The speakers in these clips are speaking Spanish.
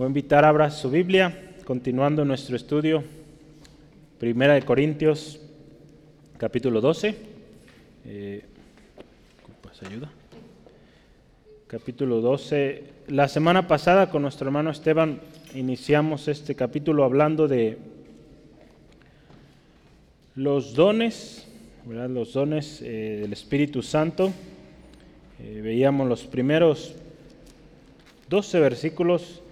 Voy a invitar a abra su Biblia, continuando nuestro estudio, Primera de Corintios, capítulo 12. Eh? Capítulo 12. La semana pasada con nuestro hermano Esteban iniciamos este capítulo hablando de los dones, los dones eh, del Espíritu Santo. Eh, veíamos los primeros 12 versículos.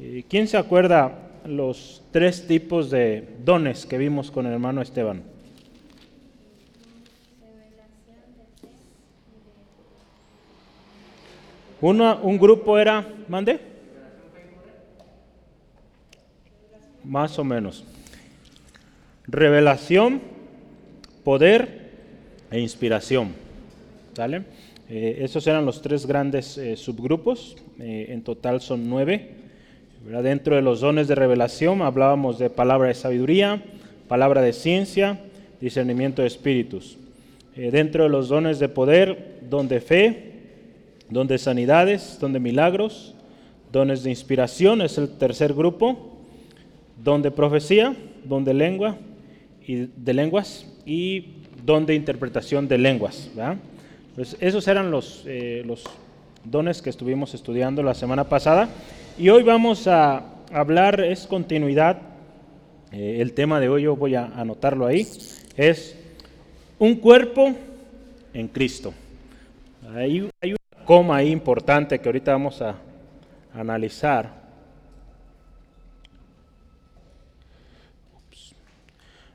Eh, ¿Quién se acuerda los tres tipos de dones que vimos con el hermano Esteban? Uno, un grupo era, mande, más o menos. Revelación, poder e inspiración. ¿Sale? Eh, esos eran los tres grandes eh, subgrupos, en total son nueve. Dentro de los dones de revelación hablábamos de palabra de sabiduría, palabra de ciencia, discernimiento de espíritus. dentro de los dones de poder, don de fe, don de sanidades, don de milagros, dones de inspiración es el tercer grupo, don de profecía, don de lengua y de lenguas y don de interpretación de lenguas. Pues esos eran eh, los dones que estuvimos estudiando la semana pasada. Y hoy vamos a hablar, es continuidad, eh, el tema de hoy yo voy a anotarlo ahí, es un cuerpo en Cristo. Hay, hay una coma ahí importante que ahorita vamos a analizar.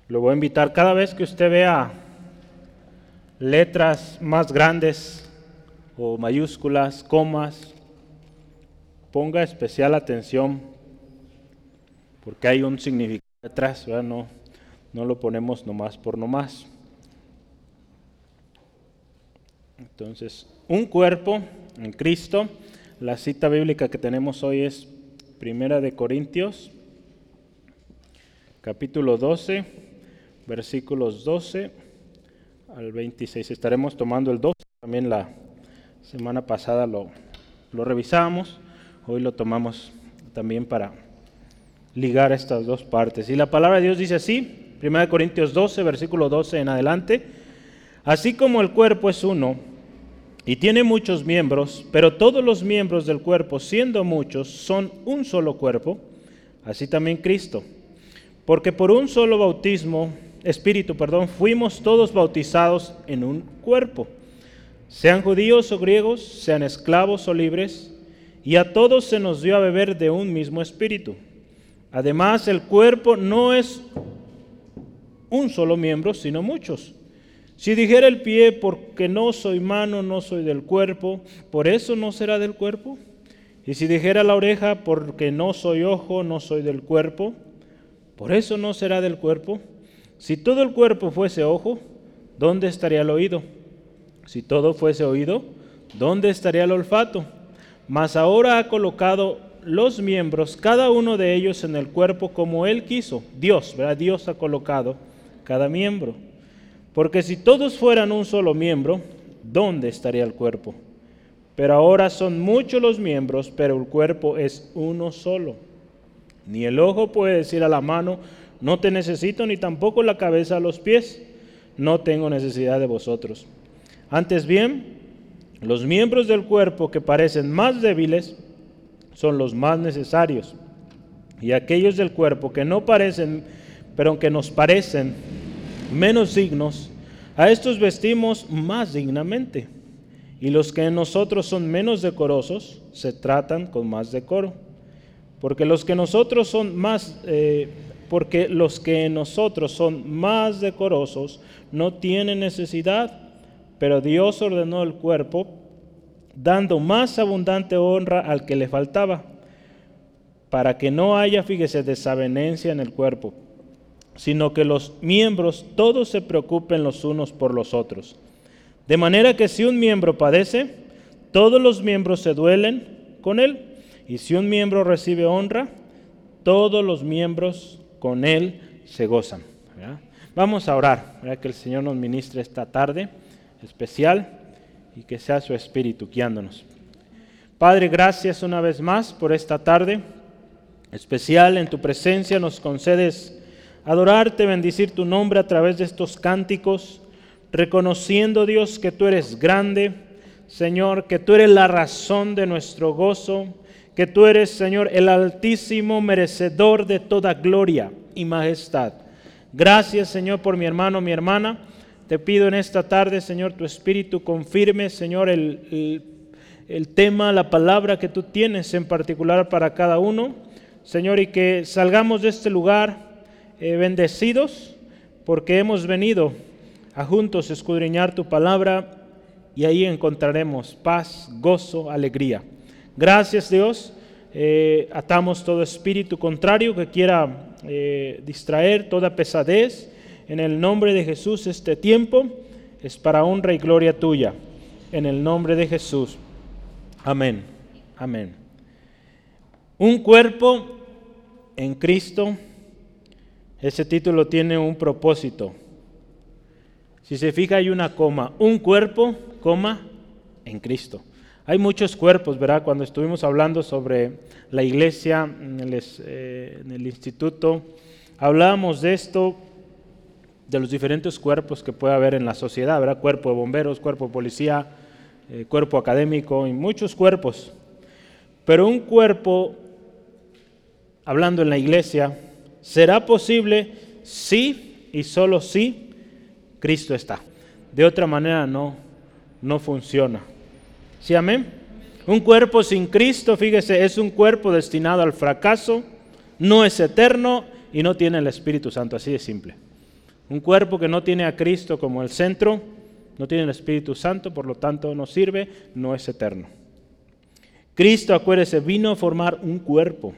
Lo voy a invitar cada vez que usted vea letras más grandes o mayúsculas, comas, ponga especial atención porque hay un significado detrás, No, no lo ponemos nomás por nomás. Entonces, un cuerpo en Cristo, la cita bíblica que tenemos hoy es Primera de Corintios, capítulo 12, versículos 12 al 26. Estaremos tomando el 2, también la semana pasada lo, lo revisamos, hoy lo tomamos también para ligar estas dos partes. Y la palabra de Dios dice así, 1 Corintios 12, versículo 12 en adelante, así como el cuerpo es uno y tiene muchos miembros, pero todos los miembros del cuerpo, siendo muchos, son un solo cuerpo, así también Cristo. Porque por un solo bautismo espíritu, perdón, fuimos todos bautizados en un cuerpo, sean judíos o griegos, sean esclavos o libres, y a todos se nos dio a beber de un mismo espíritu. Además, el cuerpo no es un solo miembro, sino muchos. Si dijera el pie, porque no soy mano, no soy del cuerpo, por eso no será del cuerpo. Y si dijera la oreja, porque no soy ojo, no soy del cuerpo, por eso no será del cuerpo. Si todo el cuerpo fuese ojo, ¿dónde estaría el oído? Si todo fuese oído, ¿dónde estaría el olfato? Mas ahora ha colocado los miembros, cada uno de ellos en el cuerpo como Él quiso. Dios, ¿verdad? Dios ha colocado cada miembro. Porque si todos fueran un solo miembro, ¿dónde estaría el cuerpo? Pero ahora son muchos los miembros, pero el cuerpo es uno solo. Ni el ojo puede decir a la mano, no te necesito ni tampoco la cabeza a los pies. No tengo necesidad de vosotros. Antes bien, los miembros del cuerpo que parecen más débiles son los más necesarios. Y aquellos del cuerpo que no parecen, pero que nos parecen menos dignos, a estos vestimos más dignamente. Y los que en nosotros son menos decorosos, se tratan con más decoro. Porque los que nosotros son más... Eh, porque los que en nosotros son más decorosos no tienen necesidad, pero Dios ordenó el cuerpo dando más abundante honra al que le faltaba, para que no haya, fíjese, desavenencia en el cuerpo, sino que los miembros todos se preocupen los unos por los otros. De manera que si un miembro padece, todos los miembros se duelen con él, y si un miembro recibe honra, todos los miembros con Él se gozan. Vamos a orar, que el Señor nos ministre esta tarde especial y que sea su Espíritu guiándonos. Padre, gracias una vez más por esta tarde. especial en tu presencia nos concedes adorarte, bendecir tu nombre a través de estos cánticos, reconociendo Dios que tú eres grande, Señor, que tú eres la razón de nuestro gozo, que tú eres, Señor, el altísimo merecedor de toda gloria y majestad. Gracias, Señor, por mi hermano, mi hermana. Te pido en esta tarde, Señor, tu espíritu confirme, Señor, el, el tema, la palabra que tú tienes en particular para cada uno. Señor, y que salgamos de este lugar eh, bendecidos porque hemos venido a juntos escudriñar tu palabra y ahí encontraremos paz, gozo, alegría. Gracias Dios. Eh, atamos todo espíritu contrario que quiera eh, distraer toda pesadez. En el nombre de Jesús este tiempo es para honra y gloria tuya. En el nombre de Jesús. Amén. Amén. Un cuerpo en Cristo, ese título tiene un propósito. Si se fija hay una coma, un cuerpo, coma, en Cristo. Hay muchos cuerpos, ¿verdad? Cuando estuvimos hablando sobre la iglesia en el, eh, instituto, hablábamos de esto, de los diferentes cuerpos que puede haber en la sociedad, ¿verdad? Cuerpo de bomberos, cuerpo de policía, eh, cuerpo académico y muchos cuerpos. Pero un cuerpo hablando en la iglesia, será posible si y solo si Cristo está. De otra manera no, no funciona. ¿Sí, amén? Un cuerpo sin Cristo, fíjese, es un cuerpo destinado al fracaso, no es eterno y no tiene el Espíritu Santo, así de simple. Un cuerpo que no tiene a Cristo como el centro, no tiene el Espíritu Santo, por lo tanto no sirve, no es eterno. Cristo, acuérdese, vino a formar un cuerpo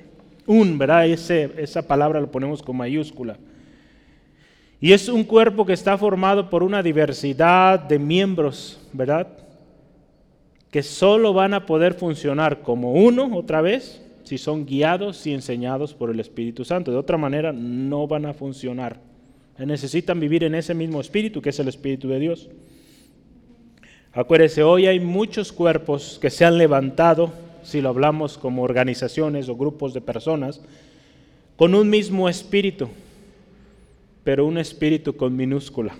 un, ¿verdad? Ese, esa palabra lo ponemos con mayúscula. Y es un cuerpo que está formado por una diversidad de miembros, ¿verdad? Que solo van a poder funcionar como uno otra vez si son guiados y enseñados por el Espíritu Santo. De otra manera no van a funcionar. Necesitan vivir en ese mismo espíritu que es el Espíritu de Dios. Acuérdese, hoy hay muchos cuerpos que se han levantado si lo hablamos como organizaciones o grupos de personas, con un mismo espíritu, pero un espíritu con minúscula.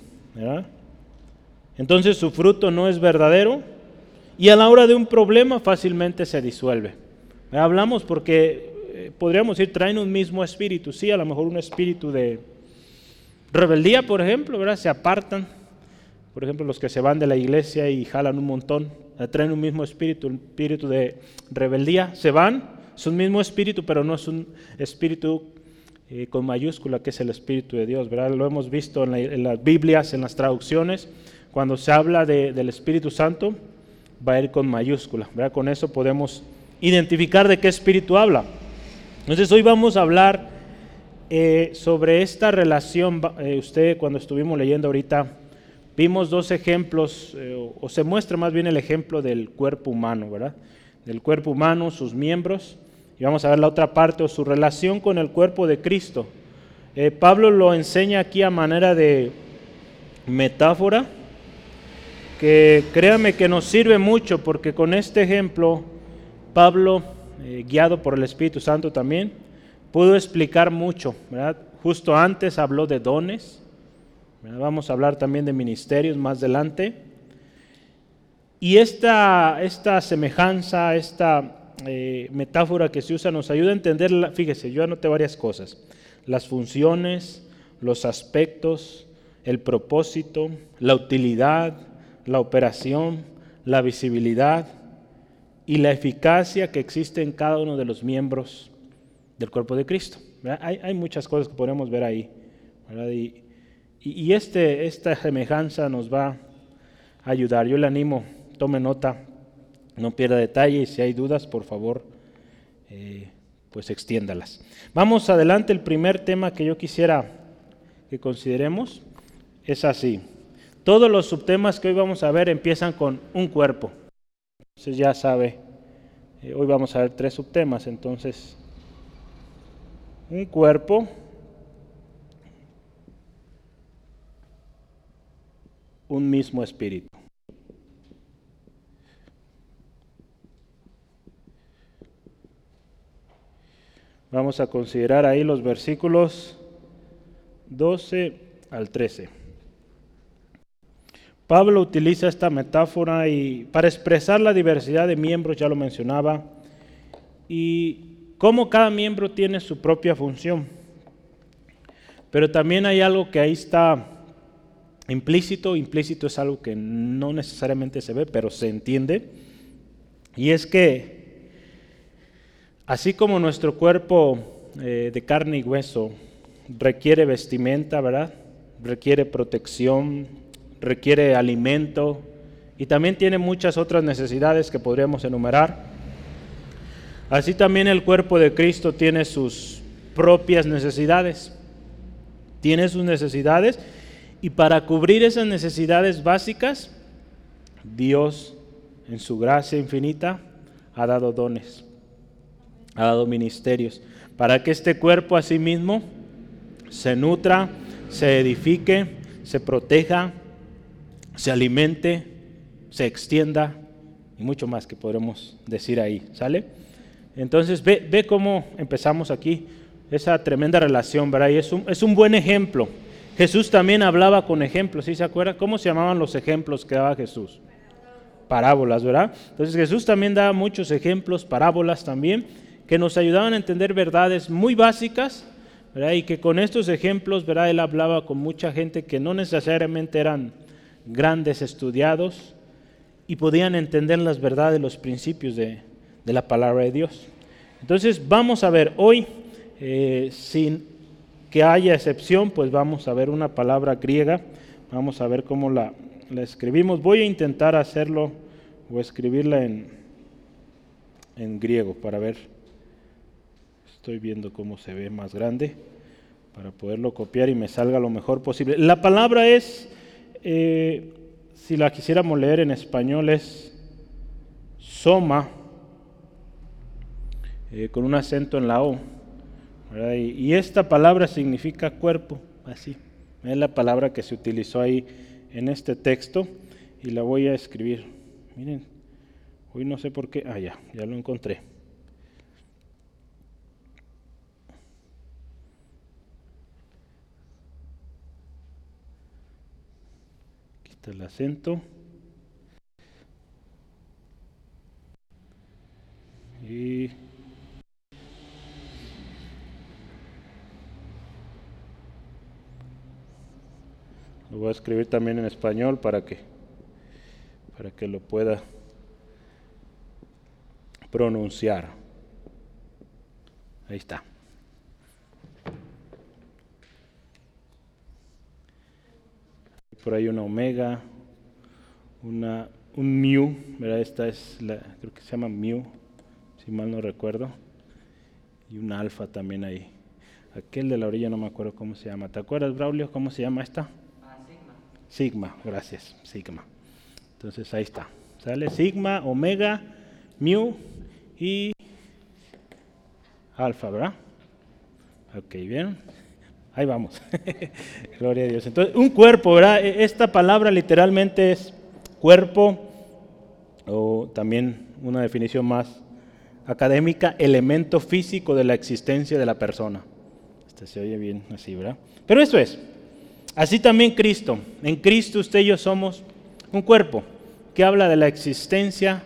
Entonces su fruto no es verdadero y a la hora de un problema fácilmente se disuelve. Hablamos porque eh, podríamos decir, traen un mismo espíritu, sí, a lo mejor un espíritu de rebeldía, por ejemplo, ¿verdad? se apartan, por ejemplo, los que se van de la iglesia y jalan un montón, traen un mismo espíritu, un espíritu de rebeldía, se van, es un mismo espíritu, pero no es un espíritu eh, con mayúscula, que es el Espíritu de Dios, ¿verdad? Lo hemos visto en, las Biblias, en las traducciones, cuando se habla del Espíritu Santo, va a ir con mayúscula, ¿verdad? Con eso podemos identificar de qué espíritu habla. Entonces hoy vamos a hablar eh, sobre esta relación, eh, usted cuando estuvimos leyendo ahorita Vimos dos ejemplos, eh, o se muestra más bien el ejemplo del cuerpo humano, ¿verdad? Del cuerpo humano, sus miembros, y vamos a ver la otra parte, o su relación con el cuerpo de Cristo. Pablo lo enseña aquí a manera de metáfora, que créame que nos sirve mucho, porque con este ejemplo, Pablo, guiado por el Espíritu Santo también, pudo explicar mucho, ¿verdad? Justo antes habló de dones, Vamos a hablar también de ministerios más adelante. Y esta, esta semejanza, esta eh, metáfora que se usa nos ayuda a entender, fíjese, yo anoté varias cosas. Las funciones, los aspectos, el propósito, la utilidad, la operación, la visibilidad y la eficacia que existe en cada uno de los miembros del cuerpo de Cristo. Hay, hay, muchas cosas que podemos ver ahí. Y, y, este, esta semejanza nos va a ayudar. Yo le animo, tome nota, no pierda detalle y si hay dudas, por favor, eh, pues extiéndalas. Vamos adelante, el primer tema que yo quisiera que consideremos es así. Todos los subtemas que hoy vamos a ver empiezan con un cuerpo. Entonces ya sabe, eh, hoy vamos a ver tres subtemas, entonces un cuerpo, un mismo espíritu. Vamos a considerar ahí los versículos 12 al 13. Pablo utiliza esta metáfora y para expresar la diversidad de miembros, ya lo mencionaba, y cómo cada miembro tiene su propia función. Pero también hay algo que ahí está implícito, implícito es algo que no necesariamente se ve, pero se entiende, y es que así como nuestro cuerpo eh, de carne y hueso requiere vestimenta, ¿verdad? Requiere protección, requiere alimento y también tiene muchas otras necesidades que podríamos enumerar. Así también el cuerpo de Cristo tiene sus propias necesidades. Tiene sus necesidades y para cubrir esas necesidades básicas, Dios en su gracia infinita ha dado dones, ha dado ministerios, para que este cuerpo a sí mismo se nutra, se edifique, se proteja, se alimente, se extienda y mucho más que podremos decir ahí. ¿Sale? Entonces ve, ve cómo empezamos aquí esa tremenda relación, ¿verdad? Y es un, es un buen ejemplo. Jesús también hablaba con ejemplos, ¿sí se acuerdan? ¿Cómo se llamaban los ejemplos que daba Jesús? Parábolas, ¿verdad? Entonces Jesús también daba muchos ejemplos, parábolas también, que nos ayudaban a entender verdades muy básicas y que con estos ejemplos, ¿verdad? Él hablaba con mucha gente que no necesariamente eran grandes estudiados y podían entender las verdades, los principios de, la palabra de Dios. Entonces vamos a ver hoy, eh, sin que haya excepción, pues vamos a ver una palabra griega, vamos a ver cómo la, la escribimos. Voy a intentar hacerlo o escribirla en, en griego para ver Estoy viendo cómo se ve más grande para poderlo copiar y me salga lo mejor posible. La palabra es, eh, si la quisiéramos leer en español, es soma, eh, con un acento en la O. Y, esta palabra significa cuerpo, así. Es la palabra que se utilizó ahí en este texto y la voy a escribir. Miren, hoy no sé por qué. Ah, ya, ya lo encontré. el acento. Y lo voy a escribir también en español para que para que lo pueda pronunciar. Ahí está. por ahí una omega, una, un mu, ¿verdad? Esta es la, creo que se llama mu, si mal no recuerdo, y un alfa también ahí. Aquel de la orilla no me acuerdo cómo se llama. ¿Te acuerdas, Braulio, cómo se llama esta? Sigma. Sigma, gracias, sigma. Entonces ahí está. Sale sigma, omega, mu y alfa, ¿verdad? Ok, bien. Ahí vamos. Gloria a Dios. Entonces, un cuerpo, ¿verdad? E, esta palabra literalmente es cuerpo, o también una definición más académica, elemento físico de la existencia de la persona. Este se oye bien así, ¿verdad? Pero eso es. Así también Cristo. En Cristo usted y yo somos un cuerpo que habla de la existencia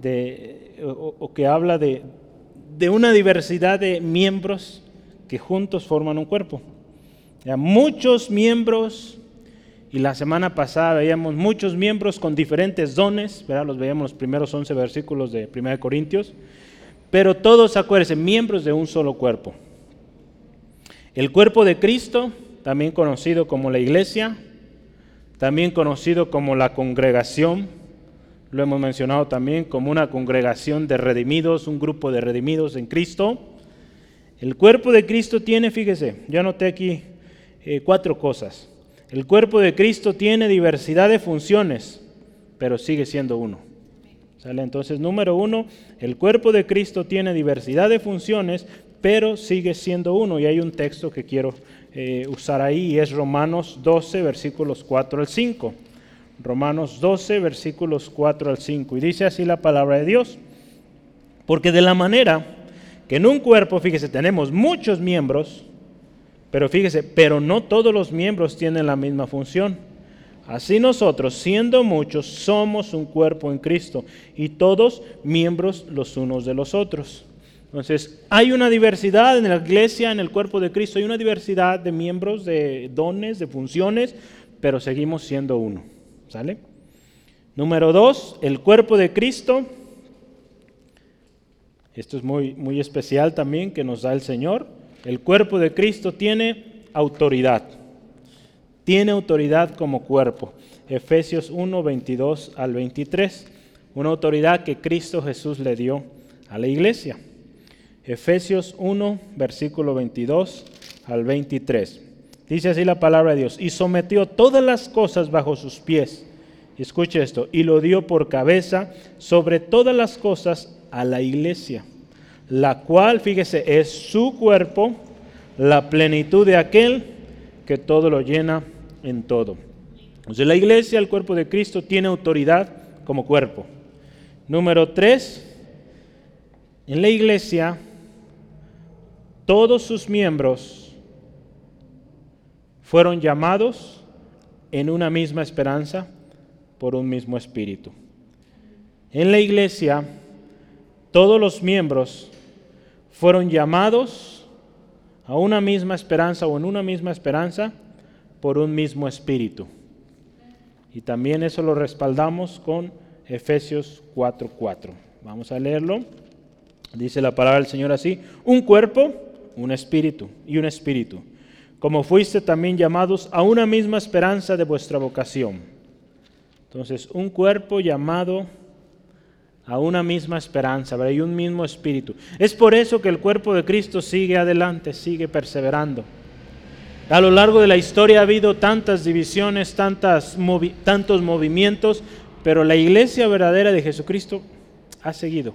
de, o, que habla de, de una diversidad de miembros que juntos forman un cuerpo. Muchos miembros, y la semana pasada veíamos muchos miembros con diferentes dones, los veíamos los primeros 11 versículos de 1 Corintios, pero todos, acuérdense, miembros de un solo cuerpo. El cuerpo de Cristo, también conocido como la iglesia, también conocido como la congregación, lo hemos mencionado también como una congregación de redimidos, un grupo de redimidos en Cristo. El cuerpo de Cristo tiene, fíjese, yo anoté aquí eh, cuatro cosas. El cuerpo de Cristo tiene diversidad de funciones, pero sigue siendo uno. ¿Sale? Entonces, número uno, el cuerpo de Cristo tiene diversidad de funciones, pero sigue siendo uno. Y hay un texto que quiero eh, usar ahí, es Romanos 12, versículos 4 al 5. Romanos 12, versículos 4 al 5. Y dice así la palabra de Dios. Porque de la manera que en un cuerpo, fíjese, tenemos muchos miembros, pero fíjese, pero no todos los miembros tienen la misma función. Así nosotros, siendo muchos, somos un cuerpo en Cristo y todos miembros los unos de los otros. Entonces, hay una diversidad en la iglesia, en el cuerpo de Cristo, hay una diversidad de miembros, de dones, de funciones, pero seguimos siendo uno. ¿Sale? Número dos, el cuerpo de Cristo. Esto es muy, muy especial también que nos da el Señor. El cuerpo de Cristo tiene autoridad. Tiene autoridad como cuerpo. Efesios 1, 22 al 23. Una autoridad que Cristo Jesús le dio a la iglesia. Efesios 1, versículo 22 al 23. Dice así la palabra de Dios, y sometió todas las cosas bajo sus pies. Escuche esto, y lo dio por cabeza sobre todas las cosas a la iglesia, la cual, fíjese, es su cuerpo, la plenitud de aquel que todo lo llena en todo. Entonces la iglesia, el cuerpo de Cristo, tiene autoridad como cuerpo. Número tres, en la iglesia todos sus miembros fueron llamados en una misma esperanza por un mismo espíritu. En la iglesia, todos los miembros fueron llamados a una misma esperanza o en una misma esperanza por un mismo espíritu. Y también eso lo respaldamos con Efesios 4:4. Vamos a leerlo. Dice la palabra del Señor así, un cuerpo un espíritu y un espíritu, como fuiste también llamados a una misma esperanza de vuestra vocación. Entonces, un cuerpo llamado a una misma esperanza, y un mismo espíritu. Es por eso que el cuerpo de Cristo sigue adelante, sigue perseverando. A lo largo de la historia ha habido tantas divisiones, tantas tantos movimientos, pero la iglesia verdadera de Jesucristo ha seguido,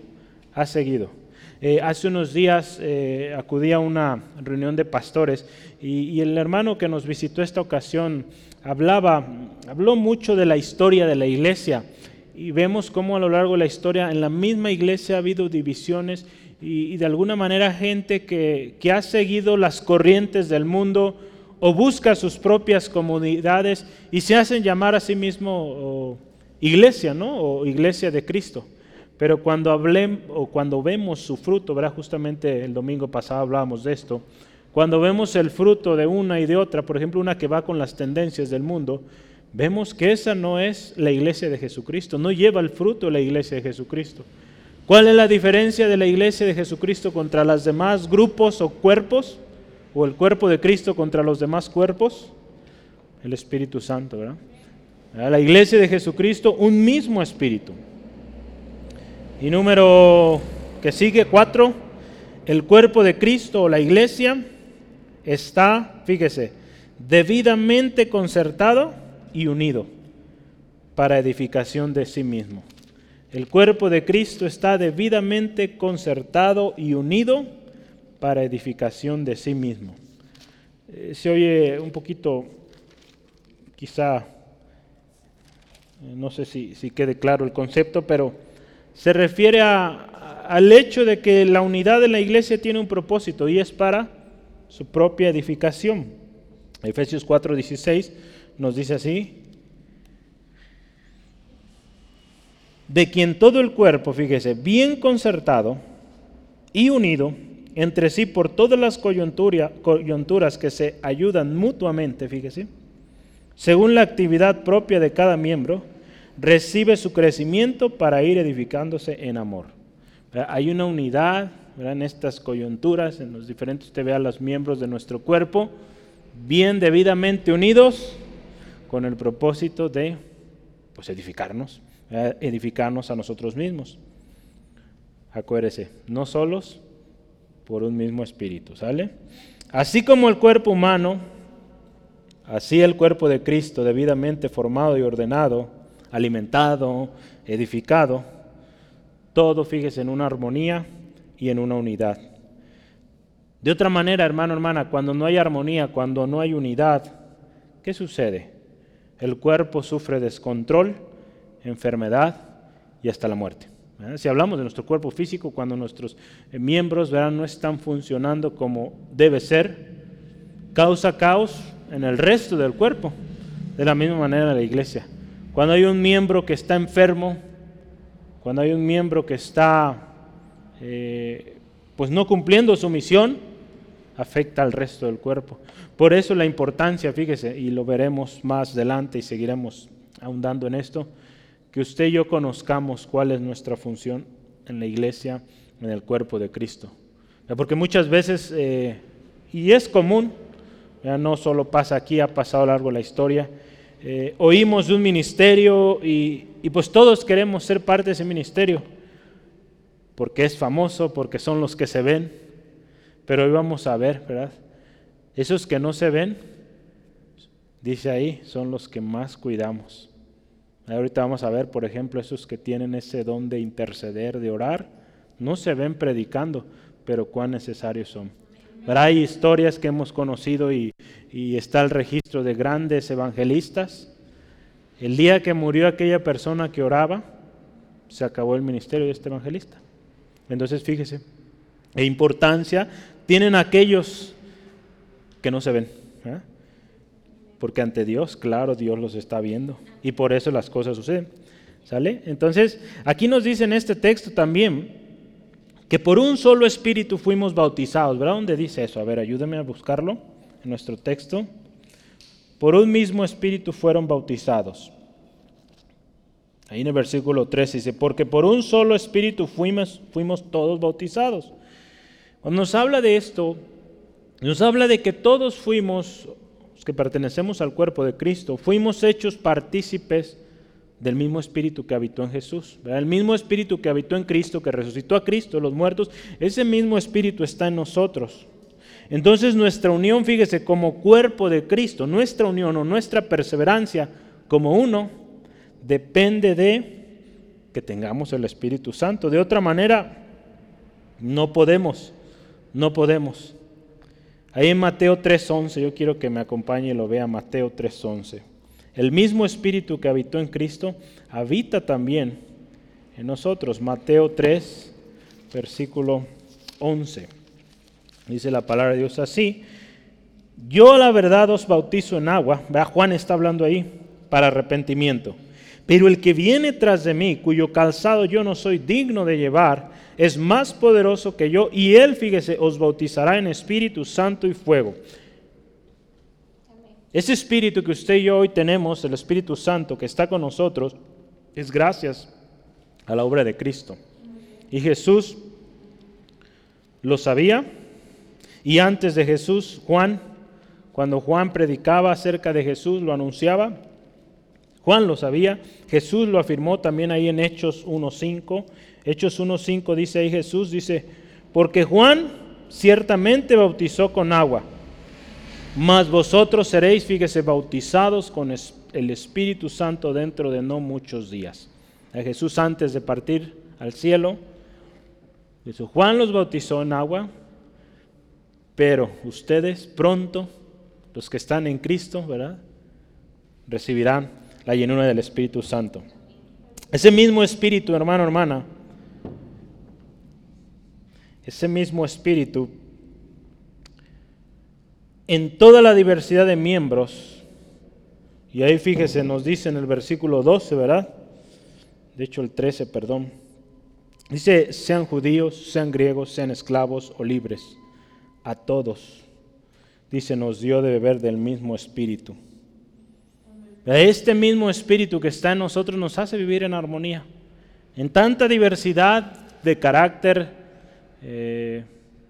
ha seguido. Eh, hace unos días eh, acudí a una reunión de pastores y, el hermano que nos visitó esta ocasión hablaba, habló mucho de la historia de la iglesia y vemos cómo a lo largo de la historia en la misma iglesia ha habido divisiones y, de alguna manera gente que, ha seguido las corrientes del mundo o busca sus propias comunidades y se hacen llamar a sí mismo iglesia, ¿no? O iglesia de Cristo. Pero cuando hablemos o cuando vemos su fruto, ¿verdad? Justamente el domingo pasado hablábamos de esto. Cuando vemos el fruto de una y de otra, por ejemplo, una que va con las tendencias del mundo, vemos que esa no es la iglesia de Jesucristo, no lleva el fruto la iglesia de Jesucristo. ¿Cuál es la diferencia de la iglesia de Jesucristo contra los demás grupos o cuerpos? ¿O el cuerpo de Cristo contra los demás cuerpos? El Espíritu Santo, ¿verdad? La iglesia de Jesucristo, un mismo espíritu. Y número que sigue, cuatro, el cuerpo de Cristo o la iglesia está, fíjese, debidamente concertado y unido para edificación de sí mismo. El cuerpo de Cristo está debidamente concertado y unido para edificación de sí mismo. Eh, se oye un poquito, quizá, eh, no sé si, si quede claro el concepto, pero se refiere al hecho de que la unidad de la iglesia tiene un propósito y es para su propia edificación. Efesios 4:16 nos dice así, de quien todo el cuerpo, fíjese, bien concertado y unido entre sí por todas las coyunturas que se ayudan mutuamente, fíjese, según la actividad propia de cada miembro, recibe su crecimiento para ir edificándose en amor. Hay una unidad en estas coyunturas, en los diferentes, usted vea los miembros de nuestro cuerpo, bien debidamente unidos con el propósito de pues, edificarnos, edificarnos a nosotros mismos. Acuérdese, no solos, por un mismo espíritu, ¿sale? Así como el cuerpo humano, así el cuerpo de Cristo, debidamente formado y ordenado, alimentado, edificado, todo, fíjese, en una armonía y en una unidad. De otra manera, hermano, hermana, cuando no hay armonía, cuando no hay unidad, ¿qué sucede? El cuerpo sufre descontrol, enfermedad y hasta la muerte. Si hablamos de nuestro cuerpo físico, cuando nuestros eh, miembros no están funcionando como debe ser, causa caos en el resto del cuerpo. De la misma manera la iglesia. Cuando hay un miembro que está enfermo, cuando hay un miembro que está eh, pues no cumpliendo su misión, afecta al resto del cuerpo. Por eso la importancia, fíjese, y lo veremos más adelante y seguiremos ahondando en esto, que usted y yo conozcamos cuál es nuestra función en la iglesia, en el cuerpo de Cristo. Porque muchas veces, eh, y es común, ya no solo pasa aquí, ha pasado a largo la historia, eh, oímos un ministerio y, y pues todos queremos ser parte de ese ministerio, porque es famoso, porque son los que se ven, pero hoy vamos a ver, ¿verdad? Esos que no se ven, dice ahí, son los que más cuidamos. Ahorita vamos a ver, por ejemplo, esos que tienen ese don de interceder, de orar, no se ven predicando, pero cuán necesarios son. Pero hay historias que hemos conocido y, y está el registro de grandes evangelistas. El día que murió aquella persona que oraba, se acabó el ministerio de este evangelista. Entonces, fíjese, e importancia tienen aquellos que no se ven. ¿eh? Porque ante Dios, claro, Dios los está viendo. Y por eso las cosas suceden. ¿Sale? Entonces, aquí nos dice en este texto también que por un solo espíritu fuimos bautizados. ¿Verdad? ¿Dónde dice eso? A ver, ayúdame a buscarlo en nuestro texto. Por un mismo espíritu fueron bautizados. Ahí en el versículo 13 dice, porque por un solo espíritu fuimos, fuimos todos bautizados. Cuando nos habla de esto, nos habla de que todos fuimos, los que pertenecemos al cuerpo de Cristo, fuimos hechos partícipes del mismo espíritu que habitó en Jesús. El mismo espíritu que habitó en Cristo, que resucitó a Cristo, los muertos, ese mismo espíritu está en nosotros. Entonces nuestra unión, fíjese, como cuerpo de Cristo, nuestra unión o nuestra perseverancia como uno, depende de que tengamos el Espíritu Santo. De otra manera, no podemos, no podemos. Ahí en Mateo 3.11, yo quiero que me acompañe y lo vea Mateo 3.11. El mismo Espíritu que habitó en Cristo habita también en nosotros. Mateo 3, versículo 11. Dice la palabra de Dios así. Yo la verdad os bautizo en agua. Vea, Juan está hablando ahí para arrepentimiento. Pero el que viene tras de mí, cuyo calzado yo no soy digno de llevar, es más poderoso que yo, y él, fíjese, os bautizará en Espíritu Santo y fuego. Ese Espíritu que usted y yo hoy tenemos, el Espíritu Santo que está con nosotros, es gracias a la obra de Cristo. Y Jesús lo sabía, y antes de Jesús, Juan, cuando Juan predicaba acerca de Jesús, lo anunciaba, Juan lo sabía, Jesús lo afirmó también ahí en Hechos 1.5. Hechos 1.5 dice ahí Jesús, dice, porque Juan ciertamente bautizó con agua, mas vosotros seréis, fíjese, bautizados con el Espíritu Santo dentro de no muchos días. Jesús antes de partir al cielo, Juan los bautizó en agua, pero ustedes pronto, los que están en Cristo, ¿verdad? Recibirán la llenura del Espíritu Santo. Ese mismo Espíritu, hermano, hermana, ese mismo Espíritu, en toda la diversidad de miembros, y ahí fíjese, nos dice en el versículo 12, ¿verdad? De hecho el 13, perdón. Dice, sean judíos, sean griegos, sean esclavos o libres, a todos, dice, nos dio de beber del mismo espíritu. Este mismo espíritu que está en nosotros nos hace vivir en armonía. En tanta diversidad de carácter, eh,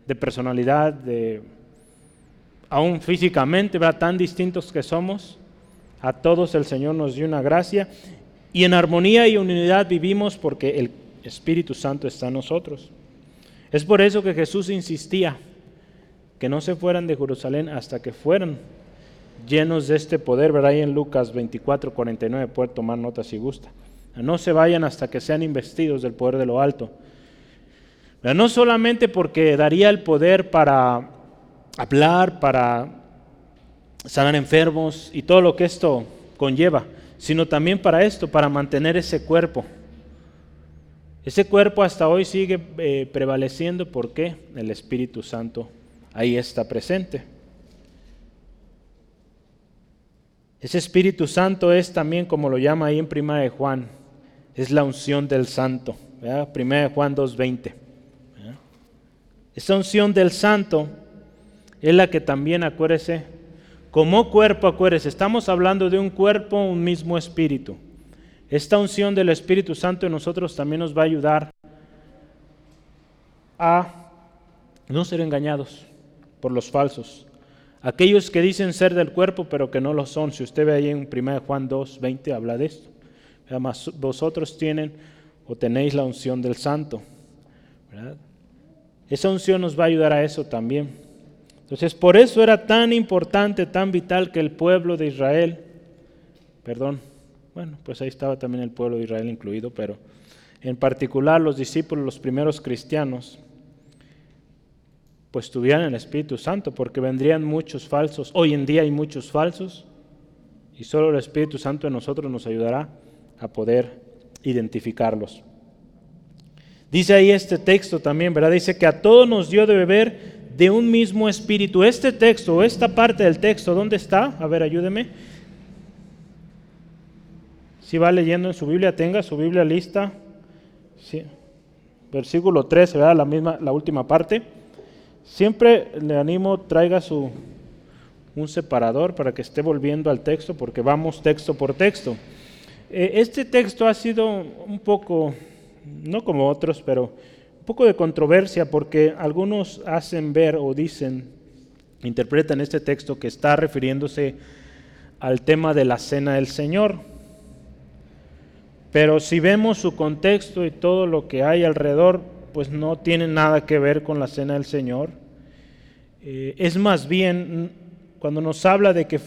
de personalidad, de, aún físicamente, tan distintos que somos, a todos el Señor nos dio una gracia y en armonía y unidad vivimos porque el Espíritu Santo está en nosotros. Es por eso que Jesús insistía que no se fueran de Jerusalén hasta que fueran llenos de este poder, verá ahí en Lucas 24, 49, puede tomar nota si gusta. No se vayan hasta que sean investidos del poder de lo alto. No solamente porque daría el poder para hablar, para sanar enfermos y todo lo que esto conlleva, sino también para esto, para mantener ese cuerpo. Ese cuerpo hasta hoy sigue eh, prevaleciendo porque el Espíritu Santo ahí está presente. Ese Espíritu Santo es también, como lo llama ahí en Prima de Juan, es la unción del Santo. Primera de Juan 2.20. Esa unción del Santo es la que también, acuérdese, como cuerpo, acuérdese, estamos hablando de un cuerpo, un mismo espíritu. Esta unción del Espíritu Santo en nosotros también nos va a ayudar a no ser engañados por los falsos. Aquellos que dicen ser del cuerpo pero que no lo son. Si usted ve ahí en 1 Juan 2, 20 habla de esto. Además, vosotros tienen o tenéis la unción del santo. Esa unción nos va a ayudar a eso también. Entonces, por eso era tan importante, tan vital que el pueblo de Israel, perdón, bueno, pues ahí estaba también el pueblo de Israel incluido, pero en particular los discípulos, los primeros cristianos, pues tuvieran el Espíritu Santo, porque vendrían muchos falsos. Hoy en día hay muchos falsos y solo el Espíritu Santo en nosotros nos ayudará a poder identificarlos. Dice ahí este texto también, ¿verdad? Dice que a todos nos dio de beber de un mismo espíritu. Este texto, esta parte del texto, ¿dónde está? A ver, ayúdeme. Si va leyendo en su Biblia, tenga su Biblia lista. Sí. Versículo 13, ¿verdad? La misma, la última parte. Siempre le animo, traiga su, un separador para que esté volviendo al texto, porque vamos texto por texto. Eh, este texto ha sido un poco, no como otros, pero un poco de controversia, porque algunos hacen ver o dicen, interpretan este texto que está refiriéndose al tema de la cena del Señor. Pero si vemos su contexto y todo lo que hay alrededor, pues no tiene nada que ver con la cena del Señor. Eh, es más bien, cuando nos habla de que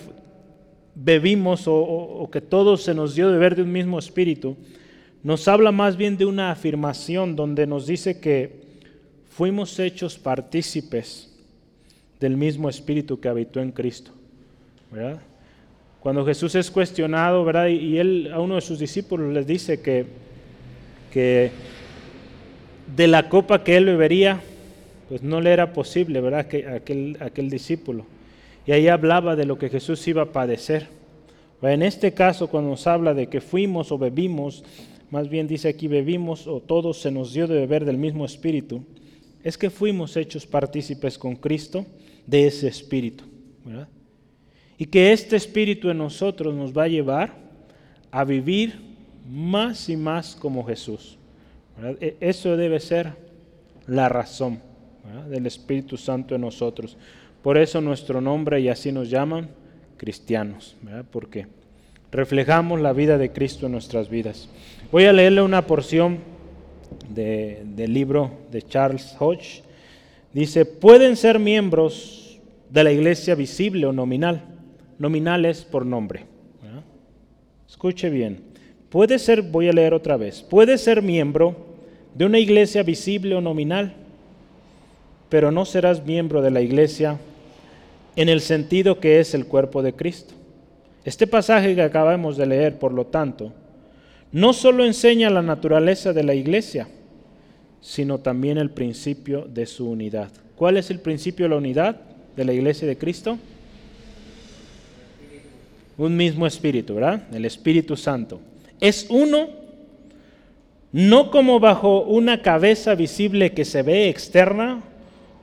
bebimos o, que todo se nos dio de beber de un mismo espíritu, nos habla más bien de una afirmación donde nos dice que fuimos hechos partícipes del mismo espíritu que habitó en Cristo. Cuando Jesús es cuestionado, ¿verdad? Y, él a uno de sus discípulos les dice que, que de la copa que él bebería, pues no le era posible, ¿verdad? Que aquel, aquel discípulo. Y ahí hablaba de lo que Jesús iba a padecer. En este caso, cuando nos habla de que fuimos o bebimos, más bien dice aquí bebimos o todos se nos dio de beber del mismo espíritu, es que fuimos hechos partícipes con Cristo de ese espíritu. Y que este espíritu en nosotros nos va a llevar a vivir más y más como Jesús. E, eso debe ser la razón del Espíritu Santo en nosotros. Por eso nuestro nombre y así nos llaman cristianos, porque reflejamos la vida de Cristo en nuestras vidas. Voy a leerle una porción del libro de Charles Hodge. Dice, pueden ser miembros de la iglesia visible o nominal. Nominales por nombre. Escuche bien. Puede ser, voy a leer otra vez, puede ser miembro de una iglesia visible o nominal, pero no serás miembro de la iglesia en el sentido que es el cuerpo de Cristo. Este pasaje que acabamos de leer, por lo tanto, no solo enseña la naturaleza de la iglesia, sino también el principio de su unidad. ¿Cuál es el principio de la unidad de la iglesia de Cristo? Un mismo espíritu, ¿verdad? El Espíritu Santo. Es uno no como bajo una cabeza visible que se ve externa,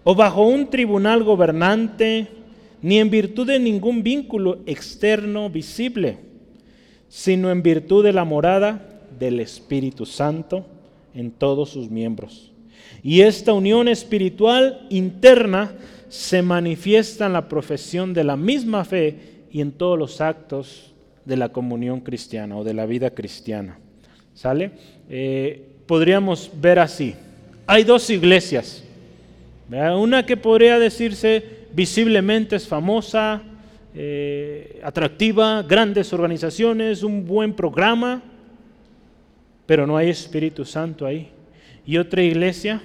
o bajo un tribunal gobernante, ni en virtud de ningún vínculo externo visible, sino en virtud de la morada del Espíritu Santo en todos sus miembros. Y esta unión espiritual interna se manifiesta en la profesión de la misma fe y en todos los actos de la comunión cristiana o de la vida cristiana. ¿Sale? Eh, podríamos ver así. Hay dos iglesias. Una que podría decirse visiblemente es famosa, eh, atractiva, grandes organizaciones, un buen programa, pero no hay Espíritu Santo ahí. Y otra iglesia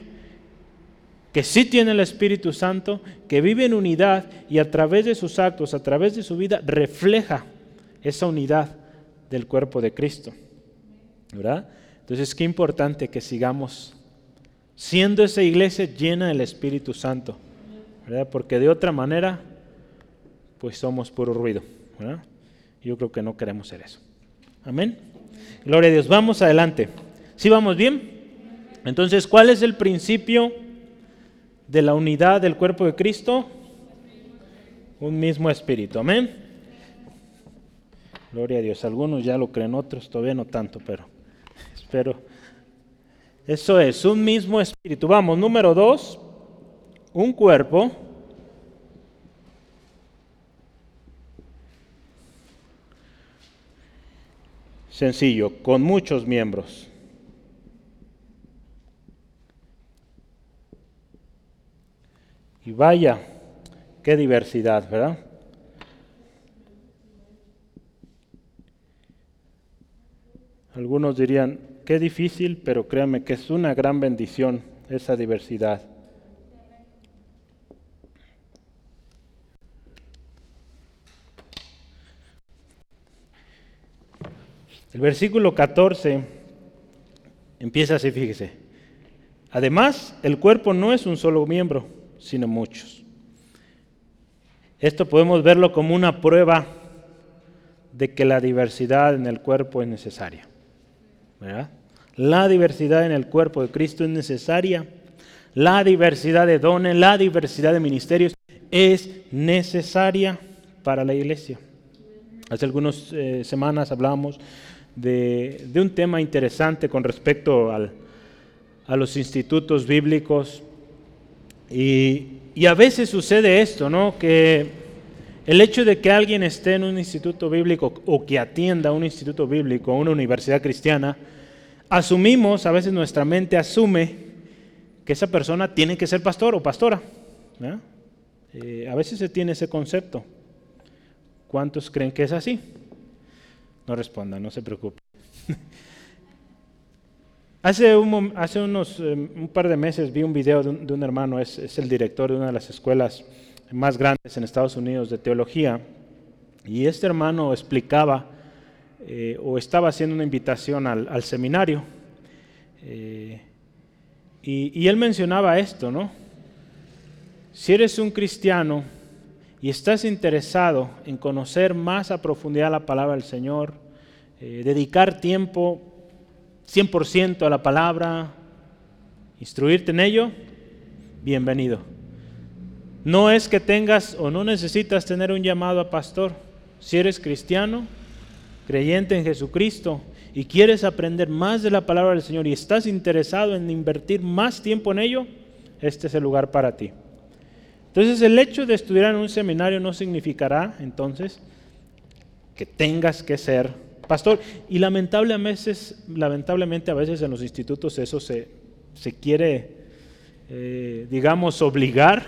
que sí tiene el Espíritu Santo, que vive en unidad y a través de sus actos, a través de su vida, refleja esa unidad del cuerpo de Cristo. ¿verdad? Entonces, qué importante que sigamos siendo esa iglesia llena del Espíritu Santo, ¿verdad? Porque de otra manera, pues somos puro ruido, ¿verdad? Yo creo que no queremos ser eso. Amén. Gloria a Dios. Vamos adelante. ¿Sí vamos bien? Entonces, ¿cuál es el principio de la unidad del cuerpo de Cristo? Un mismo espíritu. Amén. Gloria a Dios. Algunos ya lo creen, otros todavía no tanto, pero espero. Eso es, un mismo espíritu. Vamos, número dos, un cuerpo. Sencillo, con muchos miembros. Y vaya, qué diversidad, ¿verdad? Algunos dirían, qué difícil, pero créanme que es una gran bendición esa diversidad. El versículo 14 empieza así, fíjese. Además, el cuerpo no es un solo miembro, sino muchos. Esto podemos verlo como una prueba de que la diversidad en el cuerpo es necesaria. La diversidad en el cuerpo de Cristo es necesaria. La diversidad de dones, la diversidad de ministerios es necesaria para la iglesia. Hace algunas eh, semanas hablamos de, un tema interesante con respecto a los institutos bíblicos. Y, y, a veces sucede esto, ¿no? Que el hecho de que alguien esté en un instituto bíblico o que atienda un instituto bíblico, una universidad cristiana, asumimos, a veces nuestra mente asume que esa persona tiene que ser pastor o pastora. Eh, a veces se tiene ese concepto. ¿Cuántos creen que es así? No respondan, no se preocupen. hace, un, hace unos eh, un par de meses vi un video de un, hermano, es, es el director de una de las escuelas más grandes en Estados Unidos de teología, y este hermano explicaba eh, o estaba haciendo una invitación al, seminario, eh, y, él mencionaba esto, ¿no? Si eres un cristiano y estás interesado en conocer más a profundidad la palabra del Señor, eh, dedicar tiempo 100% a la palabra, instruirte en ello, bienvenido. No es que tengas o no necesitas tener un llamado a pastor. Si eres cristiano, creyente en Jesucristo y quieres aprender más de la palabra del Señor y estás interesado en invertir más tiempo en ello, este es el lugar para ti. Entonces el hecho de estudiar en un seminario no significará entonces que tengas que ser pastor. Y lamentablemente, lamentablemente a veces en los institutos eso se, quiere, eh, digamos, obligar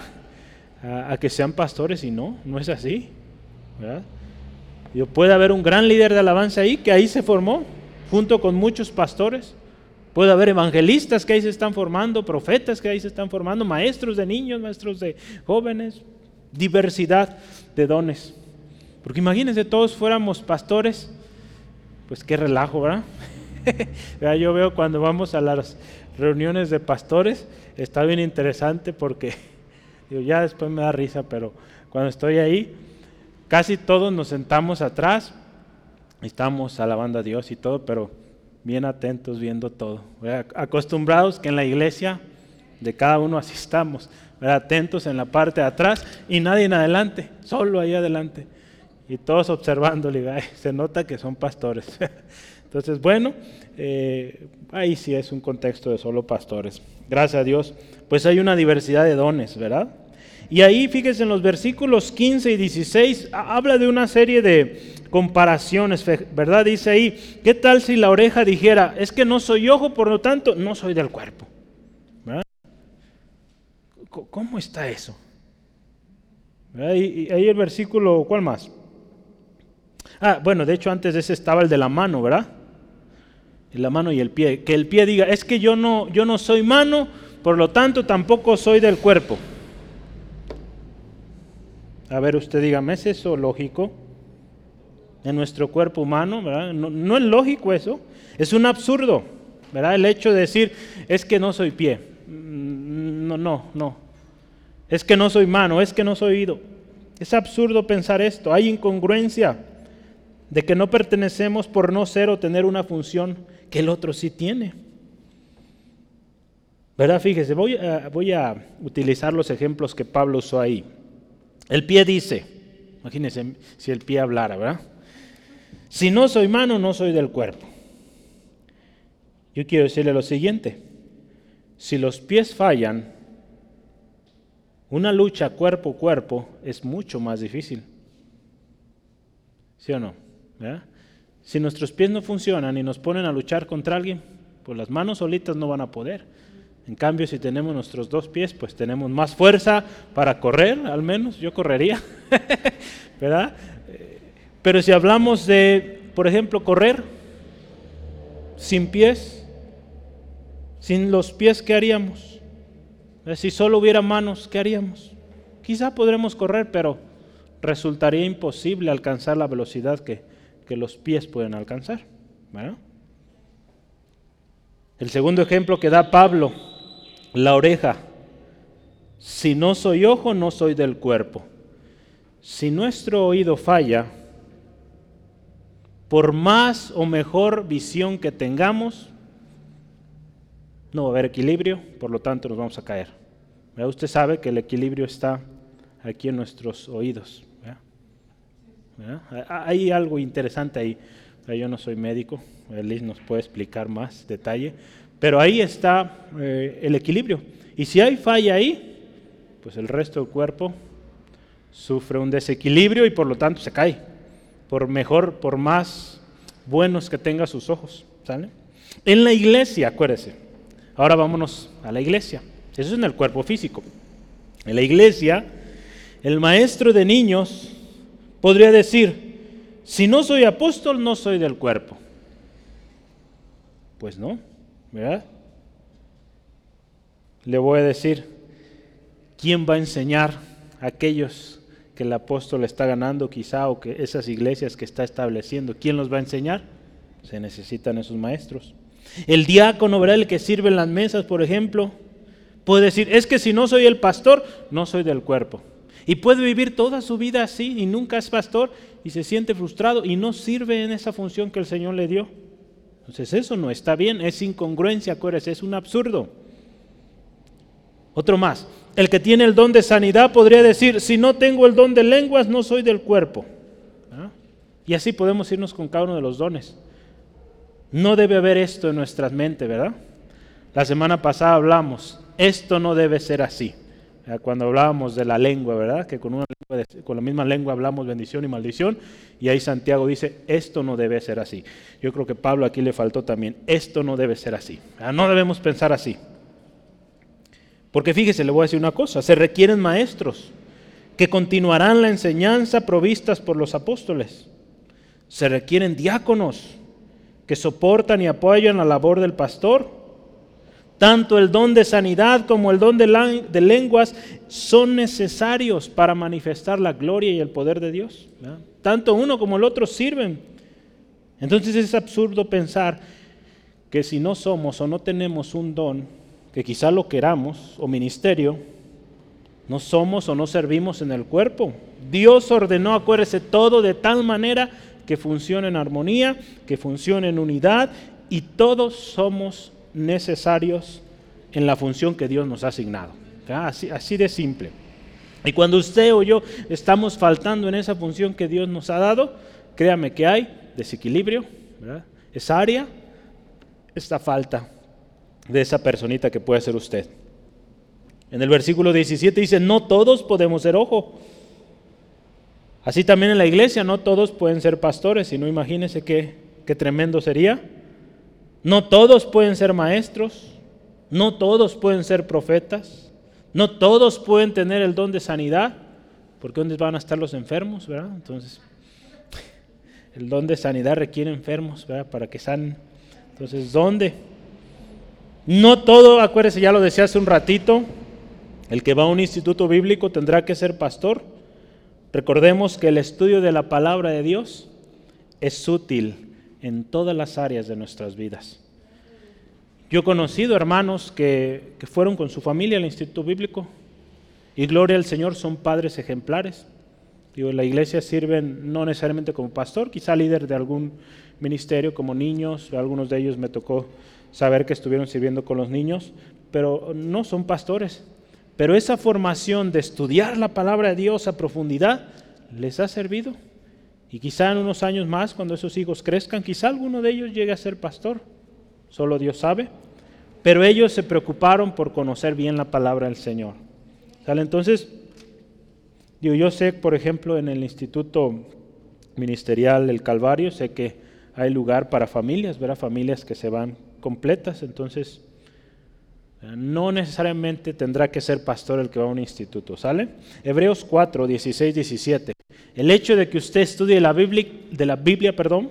a, que sean pastores y no, no es así. puede haber un gran líder de alabanza ahí que ahí se formó, junto con muchos pastores. Puede haber evangelistas que ahí se están formando, profetas que ahí se están formando, maestros de niños, maestros de jóvenes, diversidad de dones. Porque imagínense, todos fuéramos pastores, pues qué relajo, ¿verdad? Yo veo cuando vamos a las reuniones de pastores, está bien interesante porque ya después me da risa, pero cuando estoy ahí, casi todos nos sentamos atrás, estamos alabando a Dios y todo, pero bien atentos viendo todo. Acostumbrados que en la iglesia de cada uno así estamos, atentos en la parte de atrás y nadie en adelante, solo ahí adelante. Y todos observándole, se nota que son pastores. Entonces, bueno, eh, ahí sí es un contexto de solo pastores. Gracias a Dios. Pues hay una diversidad de dones, ¿verdad? Y ahí, fíjense, en los versículos 15 y 16, habla de una serie de comparaciones, ¿verdad? Dice ahí, ¿qué tal si la oreja dijera, es que no soy ojo, por lo tanto, no soy del cuerpo? ¿Cómo está eso? Y ahí el versículo, ¿cuál más? Ah, bueno, de hecho antes de ese estaba el de la mano, ¿verdad? La mano y el pie. Que el pie diga, es que yo no, yo no soy mano, por lo tanto tampoco soy del cuerpo. A ver, usted dígame, ¿es eso lógico? En nuestro cuerpo humano, ¿verdad? No, es lógico eso. Es un absurdo. ¿verdad? El hecho de decir, es que no soy pie. Mm, no, no, no. Es que no soy mano, es que no soy oído. Es absurdo pensar esto. Hay incongruencia de que no pertenecemos por no ser o tener una función que el otro sí tiene. ¿Verdad? Fíjese, voy a, voy a utilizar los ejemplos que Pablo usó ahí. El pie dice, imagínense si el pie hablara, ¿verdad? Si no soy mano, no soy del cuerpo. Yo quiero decirle lo siguiente, si los pies fallan, una lucha cuerpo a cuerpo es mucho más difícil. ¿Sí o no? Si nuestros pies no funcionan y nos ponen a luchar contra alguien, pues las manos solitas no van a poder. En cambio, si tenemos nuestros dos pies, pues tenemos más fuerza para correr, al menos yo correría, ¿verdad? Pero si hablamos de, por ejemplo, correr sin pies, sin los pies, ¿qué haríamos? Si solo hubiera manos, ¿qué haríamos? Quizá podremos correr, pero resultaría imposible alcanzar la velocidad que, que los pies pueden alcanzar. El segundo ejemplo que da Pablo, la oreja. Si no soy ojo, no soy del cuerpo. Si nuestro oído falla, por más o mejor visión que tengamos, no va a haber equilibrio, por lo tanto nos vamos a caer. Usted sabe que el equilibrio está aquí en nuestros oídos. Hay algo interesante ahí. Yo no soy médico, Liz nos puede explicar más detalle, pero ahí está eh, el equilibrio. Y si hay falla ahí, pues el resto del cuerpo sufre un desequilibrio y por lo tanto se cae, por mejor, por más buenos que tenga sus ojos. ¿sale? En la iglesia, acuérdese, ahora vámonos a la iglesia, eso es en el cuerpo físico. En la iglesia, el maestro de niños podría decir, si no soy apóstol, no soy del cuerpo. Pues no, ¿verdad? Le voy a decir, ¿quién va a enseñar a aquellos que el apóstol está ganando quizá o que esas iglesias que está estableciendo? ¿Quién los va a enseñar? Se necesitan esos maestros. El diácono, ¿verdad? El que sirve en las mesas, por ejemplo, puede decir, es que si no soy el pastor, no soy del cuerpo. Y puede vivir toda su vida así y nunca es pastor y se siente frustrado y no sirve en esa función que el Señor le dio. Entonces eso no está bien, es incongruencia, acuérdense, es un absurdo. Otro más, el que tiene el don de sanidad podría decir, si no tengo el don de lenguas, no soy del cuerpo. ¿Ah? Y así podemos irnos con cada uno de los dones. No debe haber esto en nuestras mentes, ¿verdad? La semana pasada hablamos, esto no debe ser así cuando hablábamos de la lengua, ¿verdad? Que con, la misma lengua hablamos bendición y maldición. Y ahí Santiago dice, esto no debe ser así. Yo creo que Pablo aquí le faltó también, esto no debe ser así. No debemos pensar así. Porque fíjese, le voy a decir una cosa, se requieren maestros que continuarán la enseñanza provistas por los apóstoles. Se requieren diáconos que soportan y apoyan la labor del pastor tanto el don de sanidad como el don de, lenguas son necesarios para manifestar la gloria y el poder de Dios. Tanto uno como el otro sirven. Entonces es absurdo pensar que si no somos o no tenemos un don, que quizá lo queramos, o ministerio, no somos o no servimos en el cuerpo. Dios ordenó, acuérdese, todo de tal manera que funcione en armonía, que funcione en unidad, y todos somos necesarios en la función que Dios nos ha asignado. Así, así, de simple. Y cuando usted o yo estamos faltando en esa función que Dios nos ha dado, créame que hay desequilibrio, esa área, esta falta de esa personita que puede ser usted. En el versículo 17 dice, no todos podemos ser ojo. Así también en la iglesia, no todos pueden ser pastores, si no imagínese qué, qué tremendo sería. No todos pueden ser maestros, no todos pueden ser profetas, no todos pueden tener el don de sanidad, porque ¿dónde van a estar los enfermos? ¿verdad? Entonces, el don de sanidad requiere enfermos ¿verdad? para que sanen. Entonces, ¿dónde? No todo, acuérdese, ya lo decía hace un ratito, el que va a un instituto bíblico tendrá que ser pastor. Recordemos que el estudio de la palabra de Dios es útil en todas las áreas de nuestras vidas. Yo he conocido hermanos que, que fueron con su familia al Instituto Bíblico y gloria al Señor son padres ejemplares. Digo, la iglesia sirven no necesariamente como pastor, quizá líder de algún ministerio como niños, algunos de ellos me tocó saber que estuvieron sirviendo con los niños, pero no son pastores. Pero esa formación de estudiar la palabra de Dios a profundidad les ha servido. Y quizá en unos años más, cuando esos hijos crezcan, quizá alguno de ellos llegue a ser pastor. Solo Dios sabe. Pero ellos se preocuparon por conocer bien la palabra del Señor. ¿Sale? Entonces, yo sé, por ejemplo, en el Instituto Ministerial del Calvario, sé que hay lugar para familias, ver a familias que se van completas, entonces no necesariamente tendrá que ser pastor el que va a un instituto, ¿sale? Hebreos 4, 16, 17. El hecho de que usted estudie la Biblia, de la Biblia, perdón,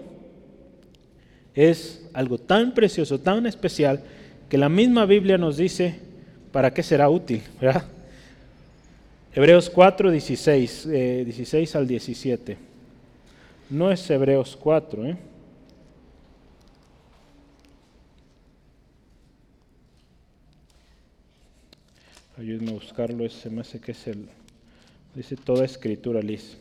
es algo tan precioso, tan especial, que la misma Biblia nos dice para qué será útil, ¿verdad? Hebreos 4, 16, 16 al 17. No es Hebreos 4, ¿eh? Ayúdenme a buscarlo, ese me hace que es el. Dice toda escritura, Liz.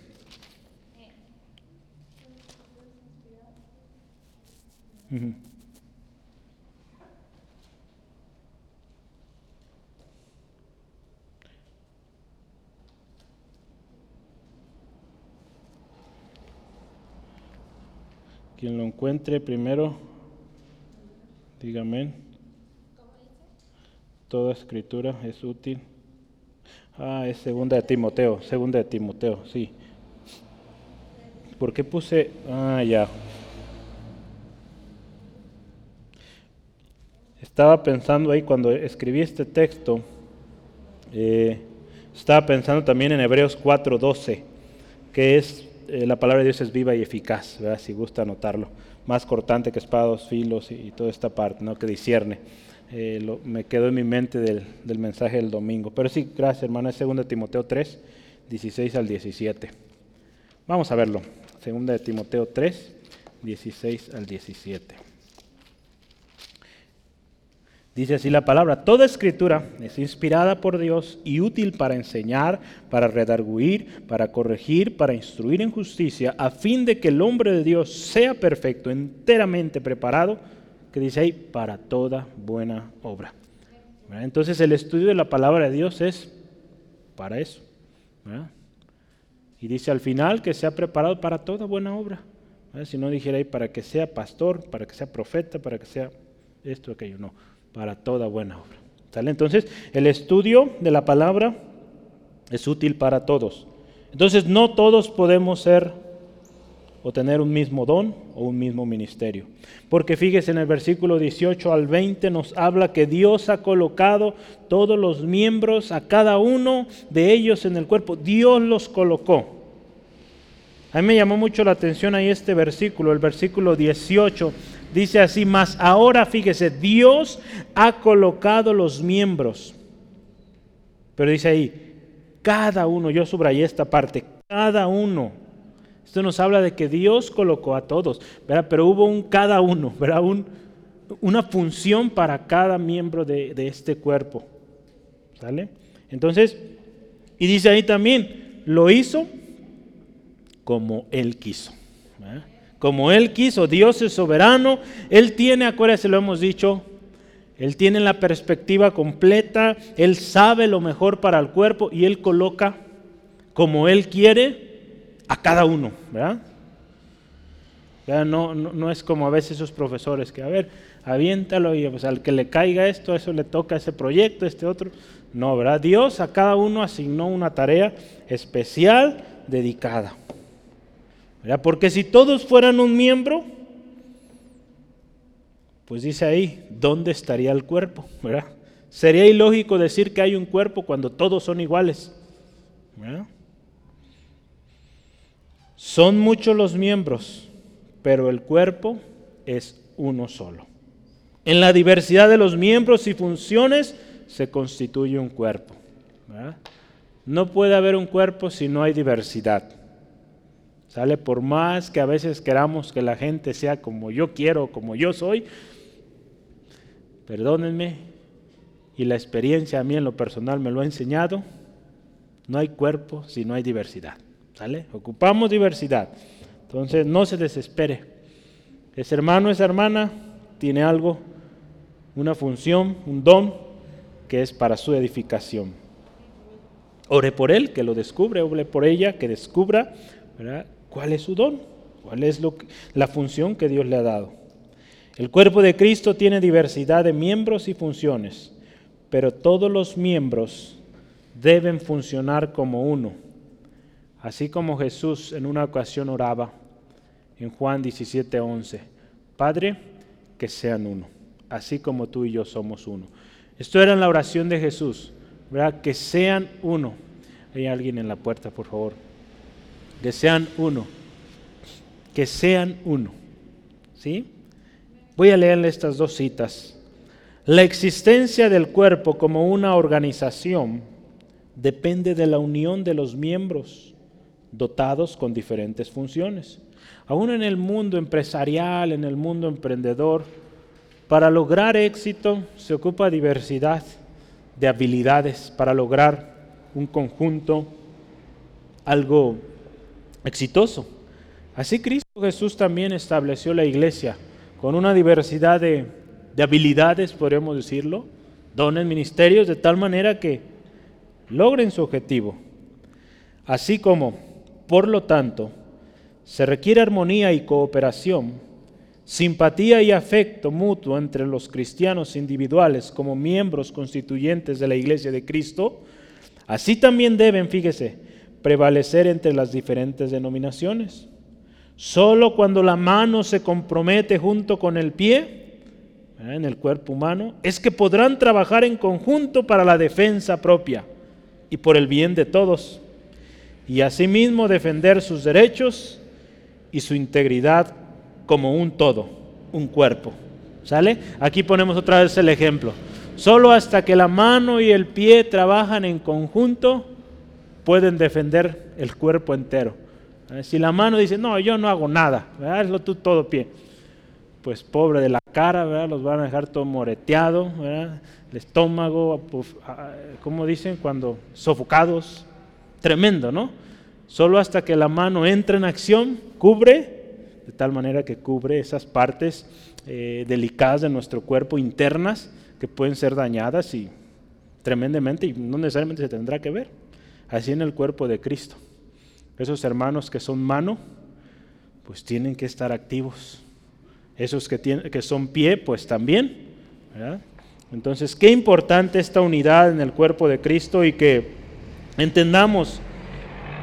Quien lo encuentre primero, dígame toda escritura es útil. Ah, es segunda de Timoteo, segunda de Timoteo, sí. ¿Por qué puse? Ah, ya. Estaba pensando ahí cuando escribí este texto, eh, estaba pensando también en Hebreos 4:12, que es, eh, la palabra de Dios es viva y eficaz, ¿verdad? si gusta anotarlo, más cortante que espados, filos y, toda esta parte, ¿no? que discierne. Eh, me quedó en mi mente del, del, mensaje del domingo. Pero sí, gracias hermano, es 2 Timoteo 3, 16 al 17. Vamos a verlo. 2 Timoteo 3, 16 al 17. Dice así la palabra, toda escritura es inspirada por Dios y útil para enseñar, para redarguir, para corregir, para instruir en justicia, a fin de que el hombre de Dios sea perfecto, enteramente preparado que dice ahí, para toda buena obra. Entonces el estudio de la palabra de Dios es para eso. Y dice al final que se ha preparado para toda buena obra. Si no dijera ahí para que sea pastor, para que sea profeta, para que sea esto, aquello, no, para toda buena obra. Entonces el estudio de la palabra es útil para todos. Entonces no todos podemos ser o tener un mismo don o un mismo ministerio. Porque fíjese en el versículo 18 al 20 nos habla que Dios ha colocado todos los miembros, a cada uno de ellos en el cuerpo. Dios los colocó. A mí me llamó mucho la atención ahí este versículo, el versículo 18. Dice así, más ahora fíjese, Dios ha colocado los miembros. Pero dice ahí, cada uno, yo subrayé esta parte, cada uno esto nos habla de que Dios colocó a todos, pero hubo un cada uno, una función para cada miembro de, este cuerpo. ¿Sale? Entonces, y dice ahí también, lo hizo como Él quiso. Como Él quiso, Dios es soberano, Él tiene, acuérdense, lo hemos dicho, Él tiene la perspectiva completa, Él sabe lo mejor para el cuerpo y Él coloca como Él quiere a cada uno, ¿verdad? No, no, es como a veces esos profesores que, a ver, aviéntalo y pues, al que le caiga esto, eso le toca ese proyecto, este otro. No, ¿verdad? Dios a cada uno asignó una tarea especial dedicada. ¿verdad? Porque si todos fueran un miembro, pues dice ahí, ¿dónde estaría el cuerpo? ¿verdad? Sería ilógico decir que hay un cuerpo cuando todos son iguales. ¿verdad? Son muchos los miembros, pero el cuerpo es uno solo. En la diversidad de los miembros y funciones se constituye un cuerpo. No puede haber un cuerpo si no hay diversidad. ¿Sale? Por más que a veces queramos que la gente sea como yo quiero, como yo soy, perdónenme, y la experiencia a mí en lo personal me lo ha enseñado, no hay cuerpo si no hay diversidad. Ocupamos diversidad. Entonces no se desespere. Ese hermano, esa hermana tiene algo, una función, un don que es para su edificación. Ore por él, que lo descubre, ore por ella, que descubra cuál es su don, cuál es lo la función que Dios le ha dado. El cuerpo de Cristo tiene diversidad de miembros y funciones, pero todos los miembros deben funcionar como uno. Así como Jesús en una ocasión oraba en Juan 17:11, Padre, que sean uno, así como tú y yo somos uno. Esto era en la oración de Jesús, ¿verdad? Que sean uno. Hay alguien en la puerta, por favor. Que sean uno. Que sean uno. ¿Sí? Voy a leerle estas dos citas. La existencia del cuerpo como una organización depende de la unión de los miembros dotados con diferentes funciones. Aún en el mundo empresarial, en el mundo emprendedor, para lograr éxito se ocupa diversidad de habilidades para lograr un conjunto, algo exitoso. Así Cristo Jesús también estableció la iglesia con una diversidad de, de habilidades, podríamos decirlo, dones, ministerios, de tal manera que logren su objetivo. Así como, por lo tanto, se requiere armonía y cooperación, simpatía y afecto mutuo entre los cristianos individuales como miembros constituyentes de la Iglesia de Cristo, así también deben, fíjese, prevalecer entre las diferentes denominaciones. Solo cuando la mano se compromete junto con el pie, en el cuerpo humano, es que podrán trabajar en conjunto para la defensa propia y por el bien de todos, y asimismo defender sus derechos y su integridad como un todo, un cuerpo. ¿Sale? Aquí ponemos otra vez el ejemplo. Solo hasta que la mano y el pie trabajan en conjunto pueden defender el cuerpo entero. Si la mano dice, no, yo no hago nada, hazlo tú todo pie. Pues pobre de la cara, ¿verdad? los van a dejar todo moreteado, el estómago, como dicen, cuando sofocados, tremendo, ¿no? Solo hasta que la mano entra en acción, cubre, de tal manera que cubre esas partes eh, delicadas de nuestro cuerpo, internas, que pueden ser dañadas y tremendamente, y no necesariamente se tendrá que ver. Así en el cuerpo de Cristo. Esos hermanos que son mano, pues tienen que estar activos. Esos que, tienen, que son pie, pues también. Entonces, qué importante esta unidad en el cuerpo de Cristo y que entendamos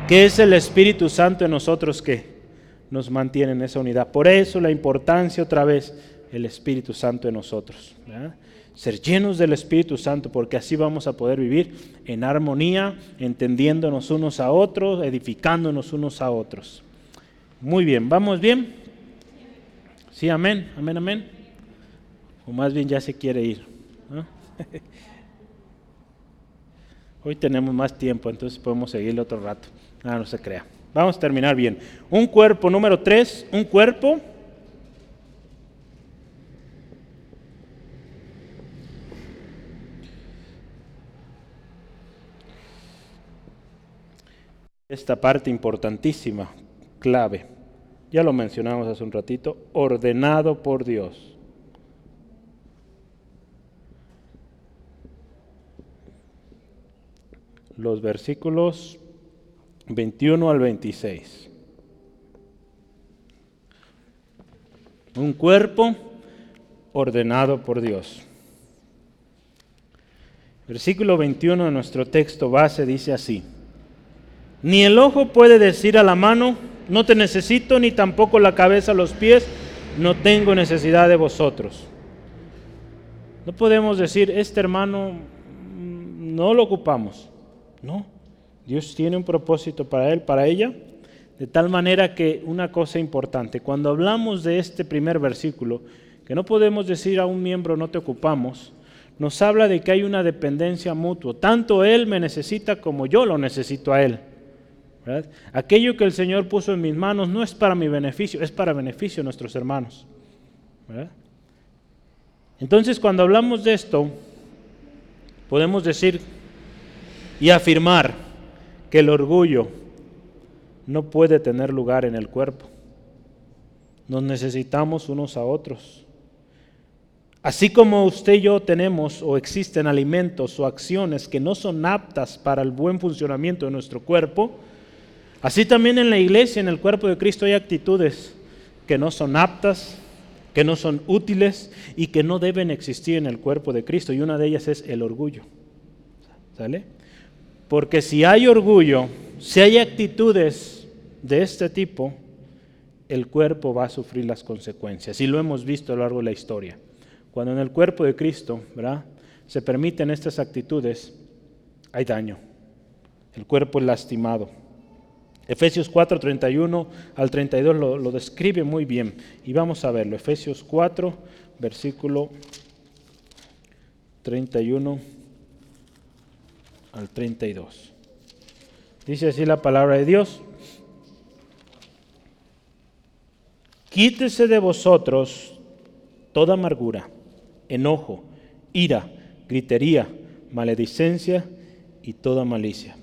que es el Espíritu Santo en nosotros que nos mantiene en esa unidad. Por eso la importancia otra vez, el Espíritu Santo en nosotros. Ser llenos del Espíritu Santo, porque así vamos a poder vivir en armonía, entendiéndonos unos a otros, edificándonos unos a otros. Muy bien, ¿vamos bien? Sí, amén, amén, amén. O más bien ya se quiere ir. Hoy tenemos más tiempo, entonces podemos seguirle otro rato. Ah, no se crea. Vamos a terminar bien. Un cuerpo, número tres, un cuerpo. Esta parte importantísima, clave, ya lo mencionamos hace un ratito, ordenado por Dios. Los versículos 21 al 26. Un cuerpo ordenado por Dios. Versículo 21 de nuestro texto base dice así. Ni el ojo puede decir a la mano, no te necesito, ni tampoco la cabeza a los pies, no tengo necesidad de vosotros. No podemos decir, este hermano mm, no lo ocupamos. No, Dios tiene un propósito para él, para ella, de tal manera que una cosa importante, cuando hablamos de este primer versículo, que no podemos decir a un miembro no te ocupamos, nos habla de que hay una dependencia mutua. Tanto él me necesita como yo lo necesito a él. Aquello que el Señor puso en mis manos no es para mi beneficio, es para beneficio de nuestros hermanos. Entonces cuando hablamos de esto, podemos decir y afirmar que el orgullo no puede tener lugar en el cuerpo. Nos necesitamos unos a otros. Así como usted y yo tenemos o existen alimentos o acciones que no son aptas para el buen funcionamiento de nuestro cuerpo, así también en la iglesia, en el cuerpo de Cristo, hay actitudes que no son aptas, que no son útiles y que no deben existir en el cuerpo de Cristo. Y una de ellas es el orgullo. ¿Sale? Porque si hay orgullo, si hay actitudes de este tipo, el cuerpo va a sufrir las consecuencias. Y lo hemos visto a lo largo de la historia. Cuando en el cuerpo de Cristo se permiten estas actitudes, hay daño. El cuerpo es lastimado. Efesios 4, 31 al 32 lo, lo describe muy bien. Y vamos a verlo. Efesios 4, versículo 31 al 32. Dice así la palabra de Dios. Quítese de vosotros toda amargura enojo, ira, gritería, maledicencia y toda malicia.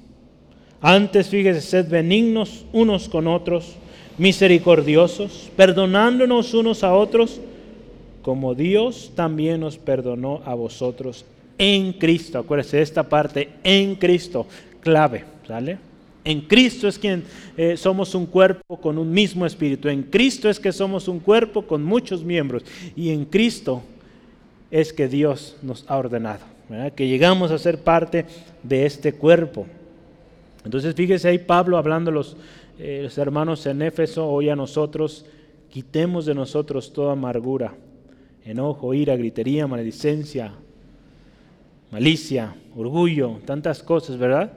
Antes, fíjese, sed benignos unos con otros, misericordiosos, perdonándonos unos a otros, como Dios también nos perdonó a vosotros en Cristo. Acuérdese de esta parte, en Cristo, clave, ¿sale? En Cristo es quien eh, somos un cuerpo con un mismo espíritu. En Cristo es que somos un cuerpo con muchos miembros. Y en Cristo es que Dios nos ha ordenado, que llegamos a ser parte de este cuerpo. Entonces fíjese ahí Pablo hablando a los, eh, los hermanos en Éfeso, hoy a nosotros, quitemos de nosotros toda amargura, enojo, ira, gritería, maledicencia, malicia, orgullo, tantas cosas, ¿verdad?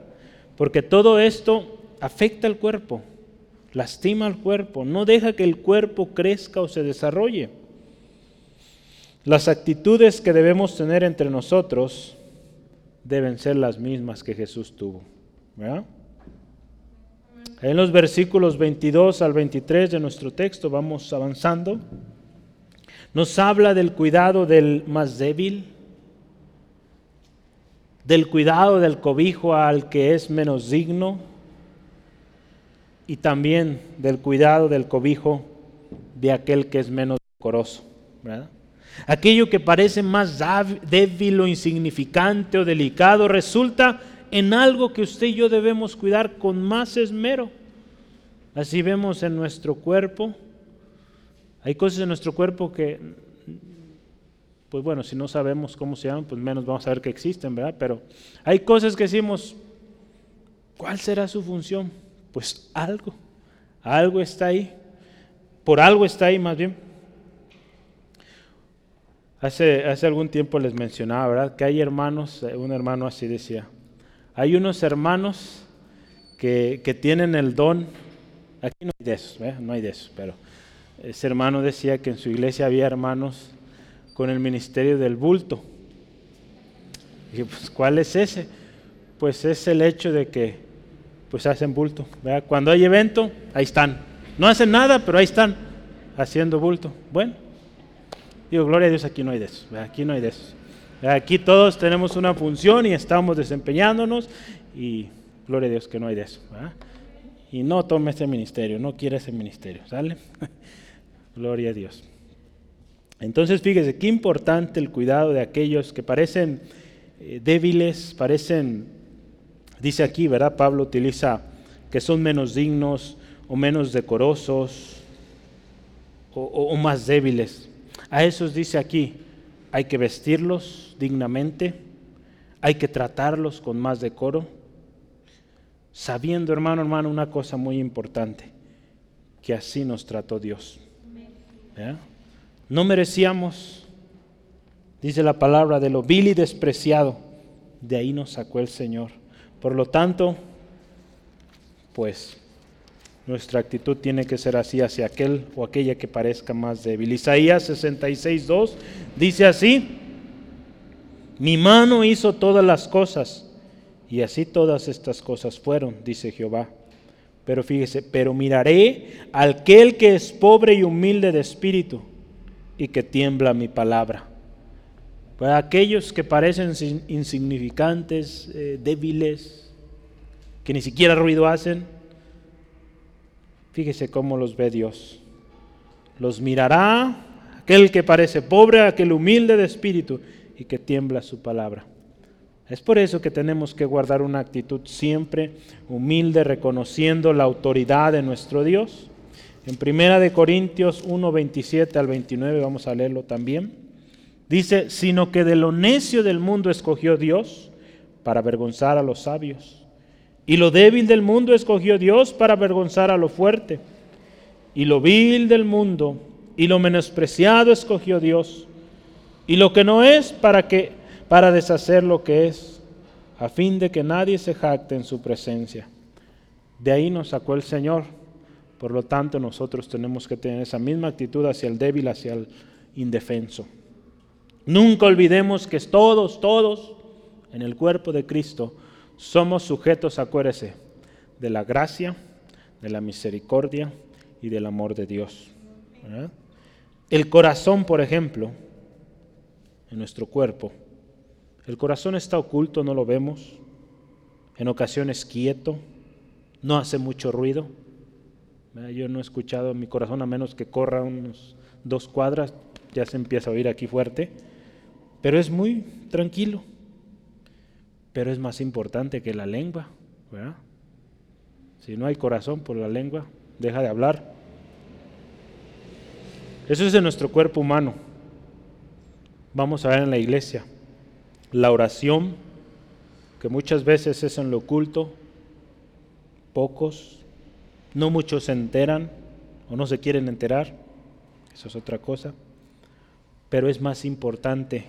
Porque todo esto afecta al cuerpo, lastima al cuerpo, no deja que el cuerpo crezca o se desarrolle. Las actitudes que debemos tener entre nosotros deben ser las mismas que Jesús tuvo. En los versículos 22 al 23 de nuestro texto vamos avanzando. Nos habla del cuidado del más débil, del cuidado del cobijo al que es menos digno y también del cuidado del cobijo de aquel que es menos decoroso. ¿verdad? Aquello que parece más débil o insignificante o delicado resulta en algo que usted y yo debemos cuidar con más esmero. Así vemos en nuestro cuerpo. Hay cosas en nuestro cuerpo que, pues bueno, si no sabemos cómo se llaman, pues menos vamos a saber que existen, ¿verdad? Pero hay cosas que decimos, ¿cuál será su función? Pues algo, algo está ahí, por algo está ahí más bien. Hace, hace algún tiempo les mencionaba, ¿verdad? Que hay hermanos, eh, un hermano así decía, hay unos hermanos que, tienen el don, aquí no hay de eso, ¿eh? no hay de eso, pero ese hermano decía que en su iglesia había hermanos con el ministerio del bulto. Y pues, ¿cuál es ese? Pues es el hecho de que pues hacen bulto. Cuando hay evento, ahí están. No hacen nada, pero ahí están haciendo bulto. Bueno, Digo, gloria a Dios, aquí no hay de eso. Aquí no hay de eso. Aquí todos tenemos una función y estamos desempeñándonos y gloria a Dios que no hay de eso. Y no tome ese ministerio, no quiere ese ministerio, ¿sale? gloria a Dios. Entonces, fíjese, qué importante el cuidado de aquellos que parecen eh, débiles, parecen, dice aquí, ¿verdad? Pablo utiliza que son menos dignos o menos decorosos o más débiles. A esos dice aquí, hay que vestirlos dignamente, hay que tratarlos con más decoro, sabiendo, hermano, hermano, una cosa muy importante, que así nos trató Dios. No merecíamos, dice la palabra, de lo vil y despreciado, de ahí nos sacó el Señor. Por lo tanto, pues nuestra actitud tiene que ser así hacia aquel o aquella que parezca más débil. Isaías 66.2 dice así, mi mano hizo todas las cosas y así todas estas cosas fueron, dice Jehová. Pero fíjese, pero miraré al aquel que es pobre y humilde de espíritu y que tiembla mi palabra. Para aquellos que parecen insignificantes, eh, débiles, que ni siquiera ruido hacen, fíjese cómo los ve Dios. Los mirará aquel que parece pobre, aquel humilde de espíritu y que tiembla su palabra. Es por eso que tenemos que guardar una actitud siempre humilde, reconociendo la autoridad de nuestro Dios. En Primera de Corintios 1, 27 al 29, vamos a leerlo también. Dice, sino que de lo necio del mundo escogió Dios para avergonzar a los sabios. Y lo débil del mundo escogió Dios para avergonzar a lo fuerte. Y lo vil del mundo y lo menospreciado escogió Dios. Y lo que no es para que para deshacer lo que es, a fin de que nadie se jacte en su presencia. De ahí nos sacó el Señor. Por lo tanto, nosotros tenemos que tener esa misma actitud hacia el débil, hacia el indefenso. Nunca olvidemos que todos, todos en el cuerpo de Cristo somos sujetos, acuérdese, de la gracia, de la misericordia y del amor de Dios. El corazón, por ejemplo, en nuestro cuerpo, el corazón está oculto, no lo vemos, en ocasiones quieto, no hace mucho ruido. Yo no he escuchado mi corazón a menos que corra unos dos cuadras, ya se empieza a oír aquí fuerte pero es muy tranquilo. Pero es más importante que la lengua. Si no hay corazón por la lengua, deja de hablar. Eso es en nuestro cuerpo humano. Vamos a ver en la iglesia. La oración, que muchas veces es en lo oculto, pocos, no muchos se enteran o no se quieren enterar, eso es otra cosa, pero es más importante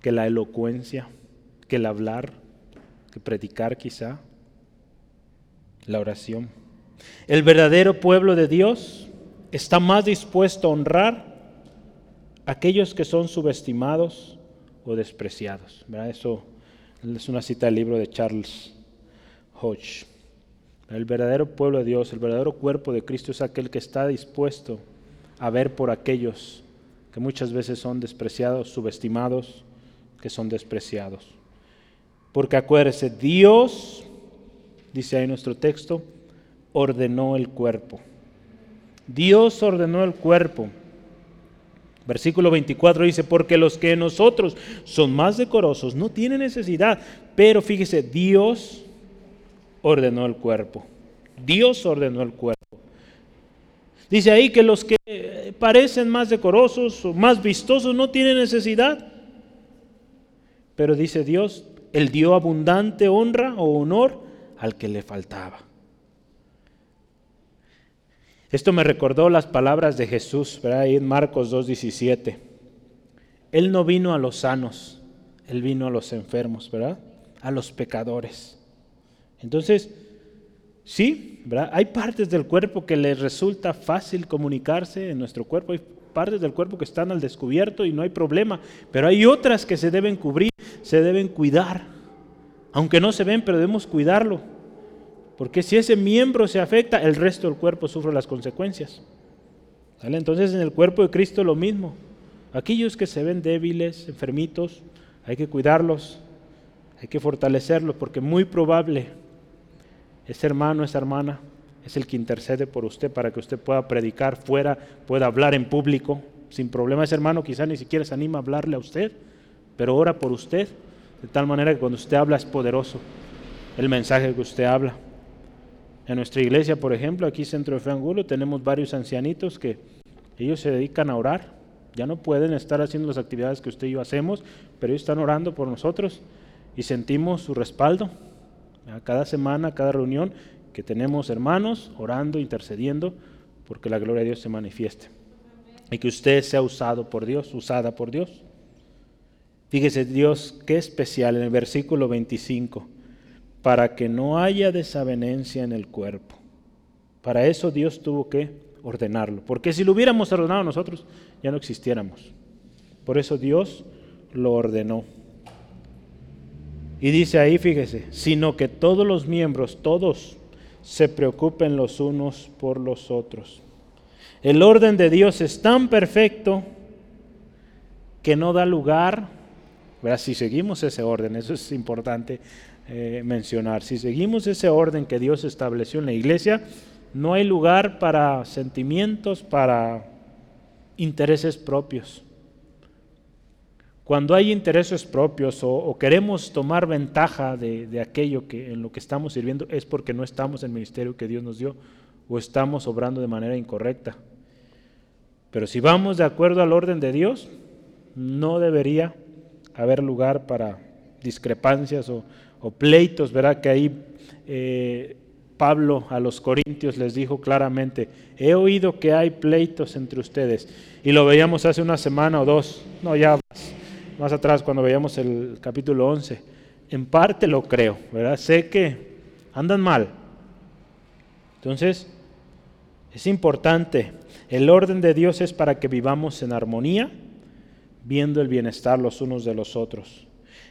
que la elocuencia, que el hablar, que predicar quizá, la oración. El verdadero pueblo de Dios está más dispuesto a honrar a aquellos que son subestimados o despreciados. Eso es una cita del libro de Charles Hodge. El verdadero pueblo de Dios, el verdadero cuerpo de Cristo es aquel que está dispuesto a ver por aquellos que muchas veces son despreciados, subestimados, que son despreciados. Porque acuérdese, Dios, dice ahí nuestro texto, ordenó el cuerpo. Dios ordenó el cuerpo. Versículo 24 dice, porque los que nosotros son más decorosos no tienen necesidad, pero fíjese, Dios ordenó el cuerpo. Dios ordenó el cuerpo. Dice ahí que los que parecen más decorosos o más vistosos no tienen necesidad. Pero dice Dios, Él dio abundante honra o honor al que le faltaba. Esto me recordó las palabras de Jesús, ¿verdad? Ahí en Marcos 2.17. Él no vino a los sanos, Él vino a los enfermos, ¿verdad? A los pecadores. Entonces, sí, ¿verdad? Hay partes del cuerpo que les resulta fácil comunicarse en nuestro cuerpo, hay partes del cuerpo que están al descubierto y no hay problema, pero hay otras que se deben cubrir, se deben cuidar. Aunque no se ven, pero debemos cuidarlo. Porque si ese miembro se afecta, el resto del cuerpo sufre las consecuencias. Entonces en el cuerpo de Cristo lo mismo. Aquellos que se ven débiles, enfermitos, hay que cuidarlos, hay que fortalecerlos, porque muy probable ese hermano, esa hermana, es el que intercede por usted para que usted pueda predicar fuera, pueda hablar en público, sin problema. Ese hermano quizá ni siquiera se anima a hablarle a usted, pero ora por usted, de tal manera que cuando usted habla es poderoso el mensaje que usted habla. En nuestra iglesia, por ejemplo, aquí Centro de Fe Angulo, tenemos varios ancianitos que ellos se dedican a orar. Ya no pueden estar haciendo las actividades que usted y yo hacemos, pero ellos están orando por nosotros y sentimos su respaldo. Cada semana, cada reunión, que tenemos hermanos orando, intercediendo, porque la gloria de Dios se manifieste. Y que usted sea usado por Dios, usada por Dios. Fíjese Dios, qué especial en el versículo 25, para que no haya desavenencia en el cuerpo. Para eso Dios tuvo que ordenarlo, porque si lo hubiéramos ordenado nosotros, ya no existiéramos. Por eso Dios lo ordenó. Y dice ahí, fíjese, sino que todos los miembros, todos, se preocupen los unos por los otros. El orden de Dios es tan perfecto que no da lugar, si seguimos ese orden, eso es importante eh, mencionar, si seguimos ese orden que Dios estableció en la iglesia, no hay lugar para sentimientos, para intereses propios. Cuando hay intereses propios o, queremos tomar ventaja de, aquello que, en lo que estamos sirviendo es porque no estamos en el ministerio que Dios nos dio o estamos obrando de manera incorrecta. Pero si vamos de acuerdo al orden de Dios, no debería haber lugar para discrepancias o, pleitos, ¿verdad? Que ahí eh, Pablo a los corintios les dijo claramente, he oído que hay pleitos entre ustedes. Y lo veíamos hace una semana o dos, no, ya más atrás cuando veíamos el capítulo 11. En parte lo creo, ¿verdad? Sé que andan mal. Entonces, es importante. El orden de Dios es para que vivamos en armonía viendo el bienestar los unos de los otros.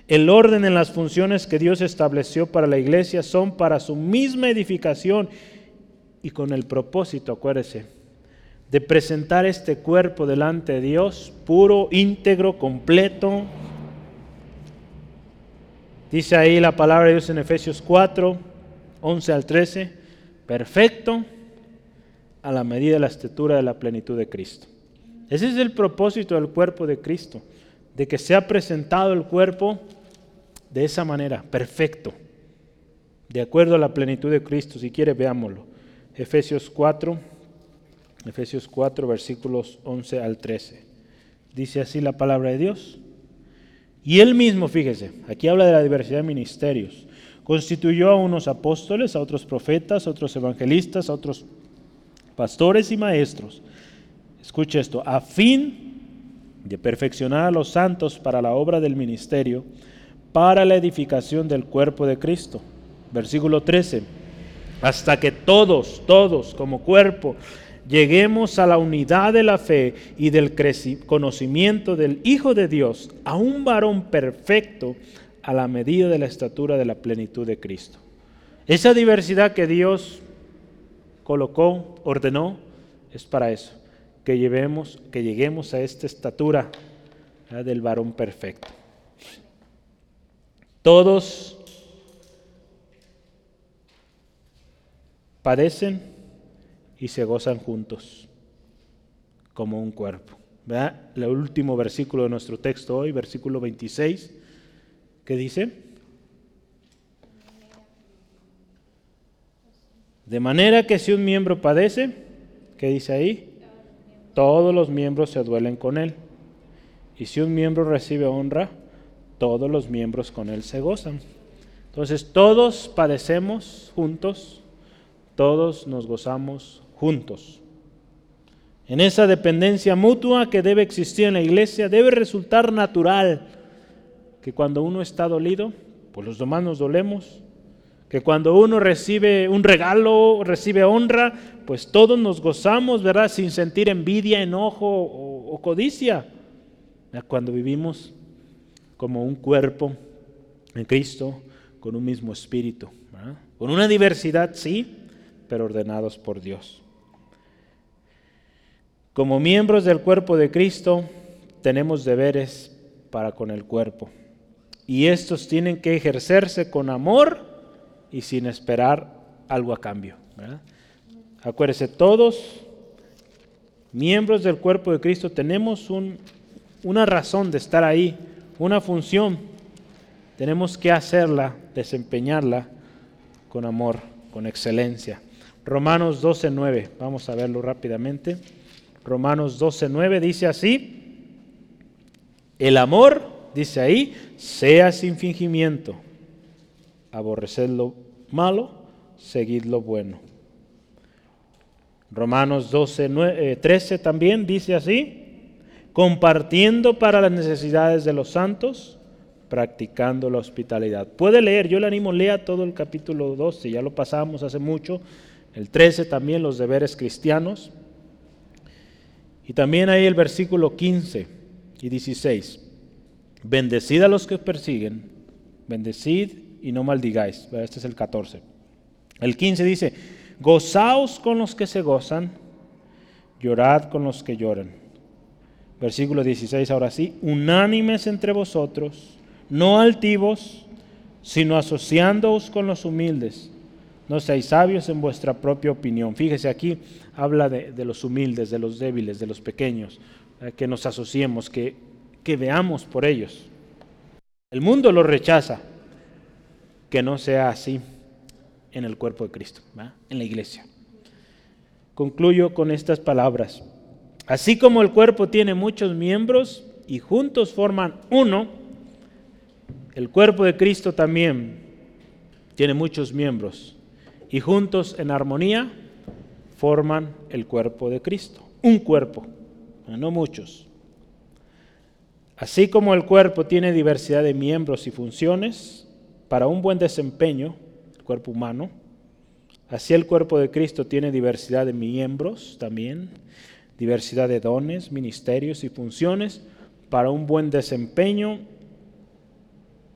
El orden en las funciones que Dios estableció para la iglesia son para su misma edificación y con el propósito, acuérdese, de presentar este cuerpo delante de Dios puro, íntegro, completo. Dice ahí la palabra de Dios en Efesios 4, 11 al 13, perfecto a la medida de la estatura de la plenitud de Cristo. Ese es el propósito del cuerpo de Cristo, de que sea presentado el cuerpo de esa manera, perfecto, de acuerdo a la plenitud de Cristo. Si quiere, veámoslo. Efesios 4, Efesios 4, versículos 11 al 13. Dice así la palabra de Dios. Y él mismo, fíjese, aquí habla de la diversidad de ministerios. Constituyó a unos apóstoles, a otros profetas, a otros evangelistas, a otros pastores y maestros Escuche esto, a fin de perfeccionar a los santos para la obra del ministerio, para la edificación del cuerpo de Cristo. Versículo 13, hasta que todos, todos como cuerpo, lleguemos a la unidad de la fe y del conocimiento del Hijo de Dios, a un varón perfecto a la medida de la estatura de la plenitud de Cristo. Esa diversidad que Dios colocó, ordenó, es para eso que, llevemos, que lleguemos a esta estatura del varón perfecto. Todos padecen y se gozan juntos como un cuerpo. El último versículo de nuestro texto hoy, versículo 26, ¿qué dice? De manera que si un miembro padece, ¿qué dice ahí? todos los miembros se duelen con él. Y si un miembro recibe honra, todos los miembros con él se gozan. Entonces todos padecemos juntos, todos nos gozamos juntos. En esa dependencia mutua que debe existir en la iglesia, debe resultar natural que cuando uno está dolido, pues los demás nos dolemos, que cuando uno recibe un regalo, recibe honra, pues todos nos gozamos, ¿verdad? Sin sentir envidia, enojo o, codicia. Cuando vivimos como un cuerpo en Cristo, con un mismo espíritu, con una diversidad, sí, pero ordenados por Dios. Como miembros del cuerpo de Cristo, tenemos deberes para con el cuerpo. Y estos tienen que ejercerse con amor y sin esperar algo a cambio. Acuérdese, todos miembros del cuerpo de Cristo tenemos una razón de estar ahí, una función. Tenemos que hacerla, desempeñarla con amor, con excelencia. Romanos 12.9, vamos a verlo rápidamente. Romanos 12.9 dice así, el amor, dice ahí, sea sin fingimiento aborreced lo malo, seguid lo bueno. Romanos 12, 13 eh, también dice así, compartiendo para las necesidades de los santos, practicando la hospitalidad. Puede leer, yo le animo, lea todo el capítulo 12, ya lo pasamos hace mucho, el 13 también, los deberes cristianos, y también ahí el versículo 15 y 16, bendecid a los que persiguen, bendecid y no maldigáis. Este es el 14. El 15 dice, gozaos con los que se gozan, llorad con los que lloran. Versículo 16, ahora sí, unánimes entre vosotros, no altivos, sino asociándoos con los humildes. No seáis sabios en vuestra propia opinión. Fíjese aquí, habla de, los humildes, de los débiles, de los pequeños, que nos asociemos, que, que veamos por ellos. El mundo los rechaza, que no sea así en el cuerpo de Cristo, en la iglesia. Concluyo con estas palabras. Así como el cuerpo tiene muchos miembros y juntos forman uno, el cuerpo de Cristo también tiene muchos miembros y juntos en armonía forman el cuerpo de Cristo. Un cuerpo, no muchos. Así como el cuerpo tiene diversidad de miembros y funciones para un buen desempeño, el cuerpo humano, así el cuerpo de Cristo tiene diversidad de miembros también, diversidad de dones, ministerios y funciones para un buen desempeño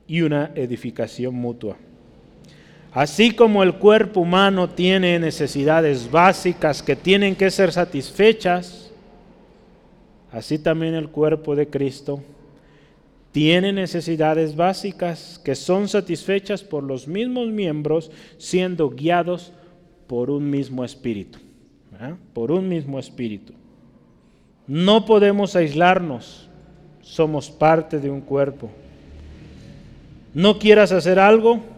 y una edificación mutua. Así como el cuerpo humano tiene necesidades básicas que tienen que ser satisfechas, así también el cuerpo de Cristo tiene necesidades básicas que son satisfechas por los mismos miembros siendo guiados por un mismo espíritu. Por un mismo espíritu. No podemos aislarnos, somos parte de un cuerpo. No quieras hacer algo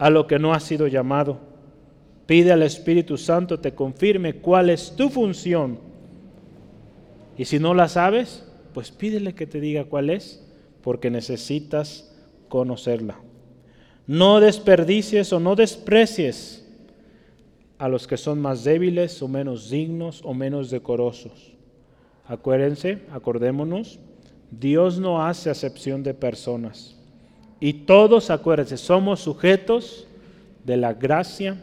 a lo que no has sido llamado. Pide al Espíritu Santo te confirme cuál es tu función. Y si no la sabes, pues pídele que te diga cuál es, porque necesitas conocerla. No desperdicies o no desprecies a los que son más débiles o menos dignos o menos decorosos Acuérdense, acordémonos, Dios no hace acepción de personas. Y todos, acuérdense, somos sujetos de la gracia,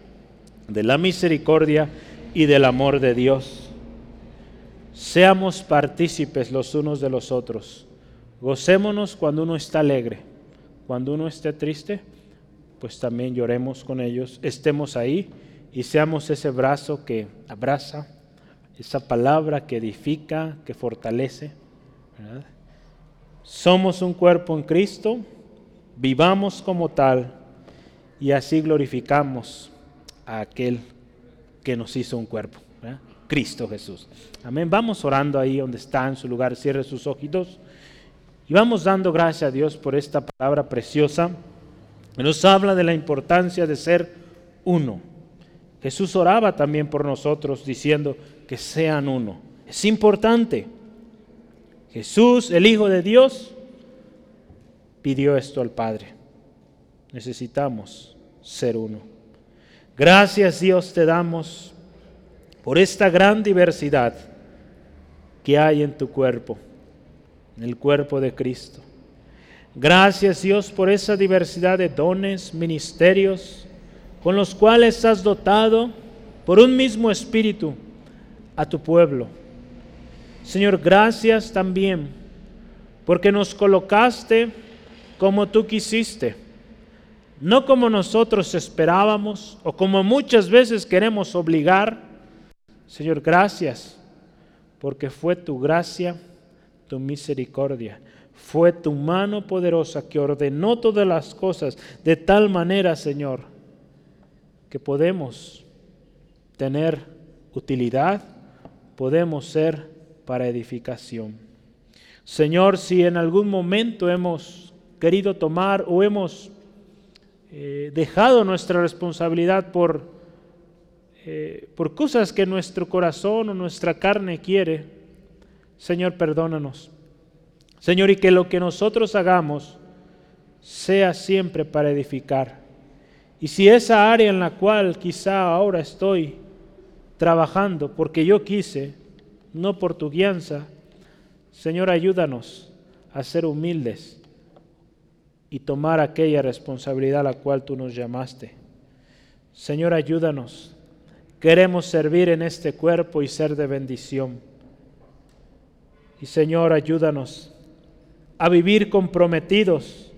de la misericordia y del amor de Dios. Seamos partícipes los unos de los otros. Gocémonos cuando uno está alegre. Cuando uno esté triste, pues también lloremos con ellos. Estemos ahí y seamos ese brazo que abraza esa palabra que edifica, que fortalece. Somos un cuerpo en Cristo, vivamos como tal y así glorificamos a aquel que nos hizo un cuerpo, Cristo Jesús. Amén. Vamos orando ahí donde está en su lugar, cierre sus ojitos y vamos dando gracias a Dios por esta palabra preciosa que nos habla de la importancia de ser uno. Jesús oraba también por nosotros diciendo, que sean uno. Es importante. Jesús, el Hijo de Dios, pidió esto al Padre. Necesitamos ser uno. Gracias Dios te damos por esta gran diversidad que hay en tu cuerpo, en el cuerpo de Cristo. Gracias Dios por esa diversidad de dones, ministerios, con los cuales has dotado por un mismo espíritu a tu pueblo. Señor, gracias también porque nos colocaste como tú quisiste, no como nosotros esperábamos o como muchas veces queremos obligar. Señor, gracias porque fue tu gracia, tu misericordia, fue tu mano poderosa que ordenó todas las cosas de tal manera, Señor, que podemos tener utilidad podemos ser para edificación. Señor, si en algún momento hemos querido tomar o hemos eh, dejado nuestra responsabilidad por, eh, por cosas que nuestro corazón o nuestra carne quiere, Señor, perdónanos. Señor, y que lo que nosotros hagamos sea siempre para edificar. Y si esa área en la cual quizá ahora estoy trabajando porque yo quise, no por tu guianza. Señor, ayúdanos a ser humildes y tomar aquella responsabilidad a la cual tú nos llamaste. Señor, ayúdanos. Queremos servir en este cuerpo y ser de bendición. Y Señor, ayúdanos a vivir comprometidos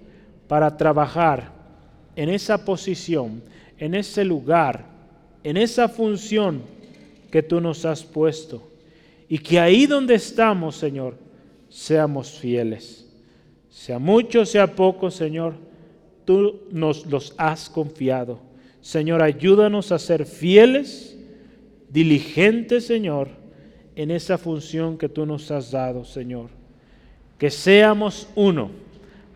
para trabajar en esa posición, en ese lugar, en esa función que tú nos has puesto. Y que ahí donde estamos, Señor, seamos fieles. Sea mucho, sea poco, Señor, tú nos los has confiado. Señor, ayúdanos a ser fieles, diligentes, Señor, en esa función que tú nos has dado, Señor. Que seamos uno,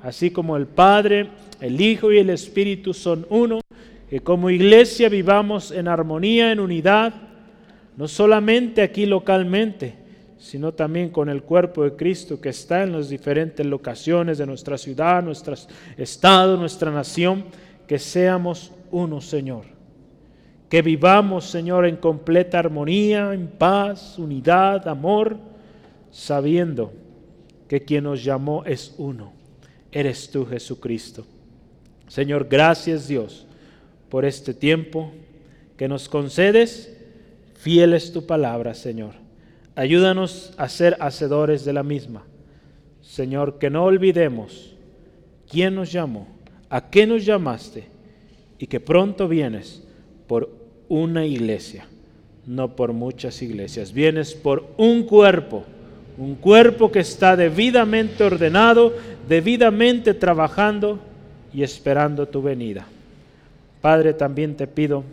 así como el Padre, el Hijo y el Espíritu son uno, que como iglesia vivamos en armonía, en unidad, no solamente aquí localmente, sino también con el cuerpo de Cristo que está en las diferentes locaciones de nuestra ciudad, nuestro estado, nuestra nación, que seamos uno, Señor. Que vivamos, Señor, en completa armonía, en paz, unidad, amor, sabiendo que quien nos llamó es uno. Eres tú, Jesucristo. Señor, gracias Dios por este tiempo que nos concedes. Fiel es tu palabra, Señor. Ayúdanos a ser hacedores de la misma. Señor, que no olvidemos quién nos llamó, a qué nos llamaste y que pronto vienes por una iglesia, no por muchas iglesias. Vienes por un cuerpo, un cuerpo que está debidamente ordenado, debidamente trabajando y esperando tu venida. Padre, también te pido,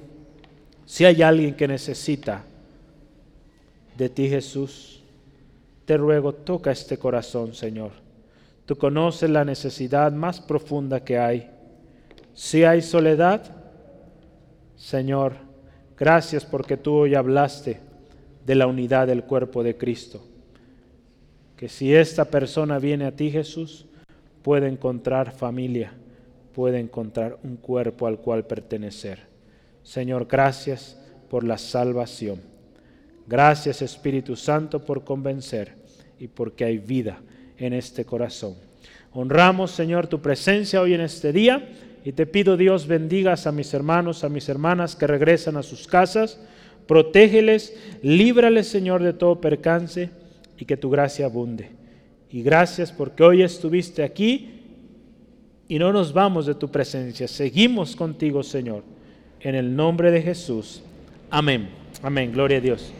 si hay alguien que necesita de ti, Jesús, te ruego, toca este corazón, Señor. Tú conoces la necesidad más profunda que hay. Si hay soledad, Señor, gracias porque tú hoy hablaste de la unidad del cuerpo de Cristo. Que si esta persona viene a ti, Jesús, puede encontrar familia, puede encontrar un cuerpo al cual pertenecer. Señor, gracias por la salvación. Gracias Espíritu Santo por convencer y porque hay vida en este corazón. Honramos Señor tu presencia hoy en este día y te pido Dios bendigas a mis hermanos, a mis hermanas que regresan a sus casas. Protégeles, líbrales Señor de todo percance y que tu gracia abunde. Y gracias porque hoy estuviste aquí y no nos vamos de tu presencia. Seguimos contigo Señor. En el nombre de Jesús. Amén. Amén. Gloria a Dios.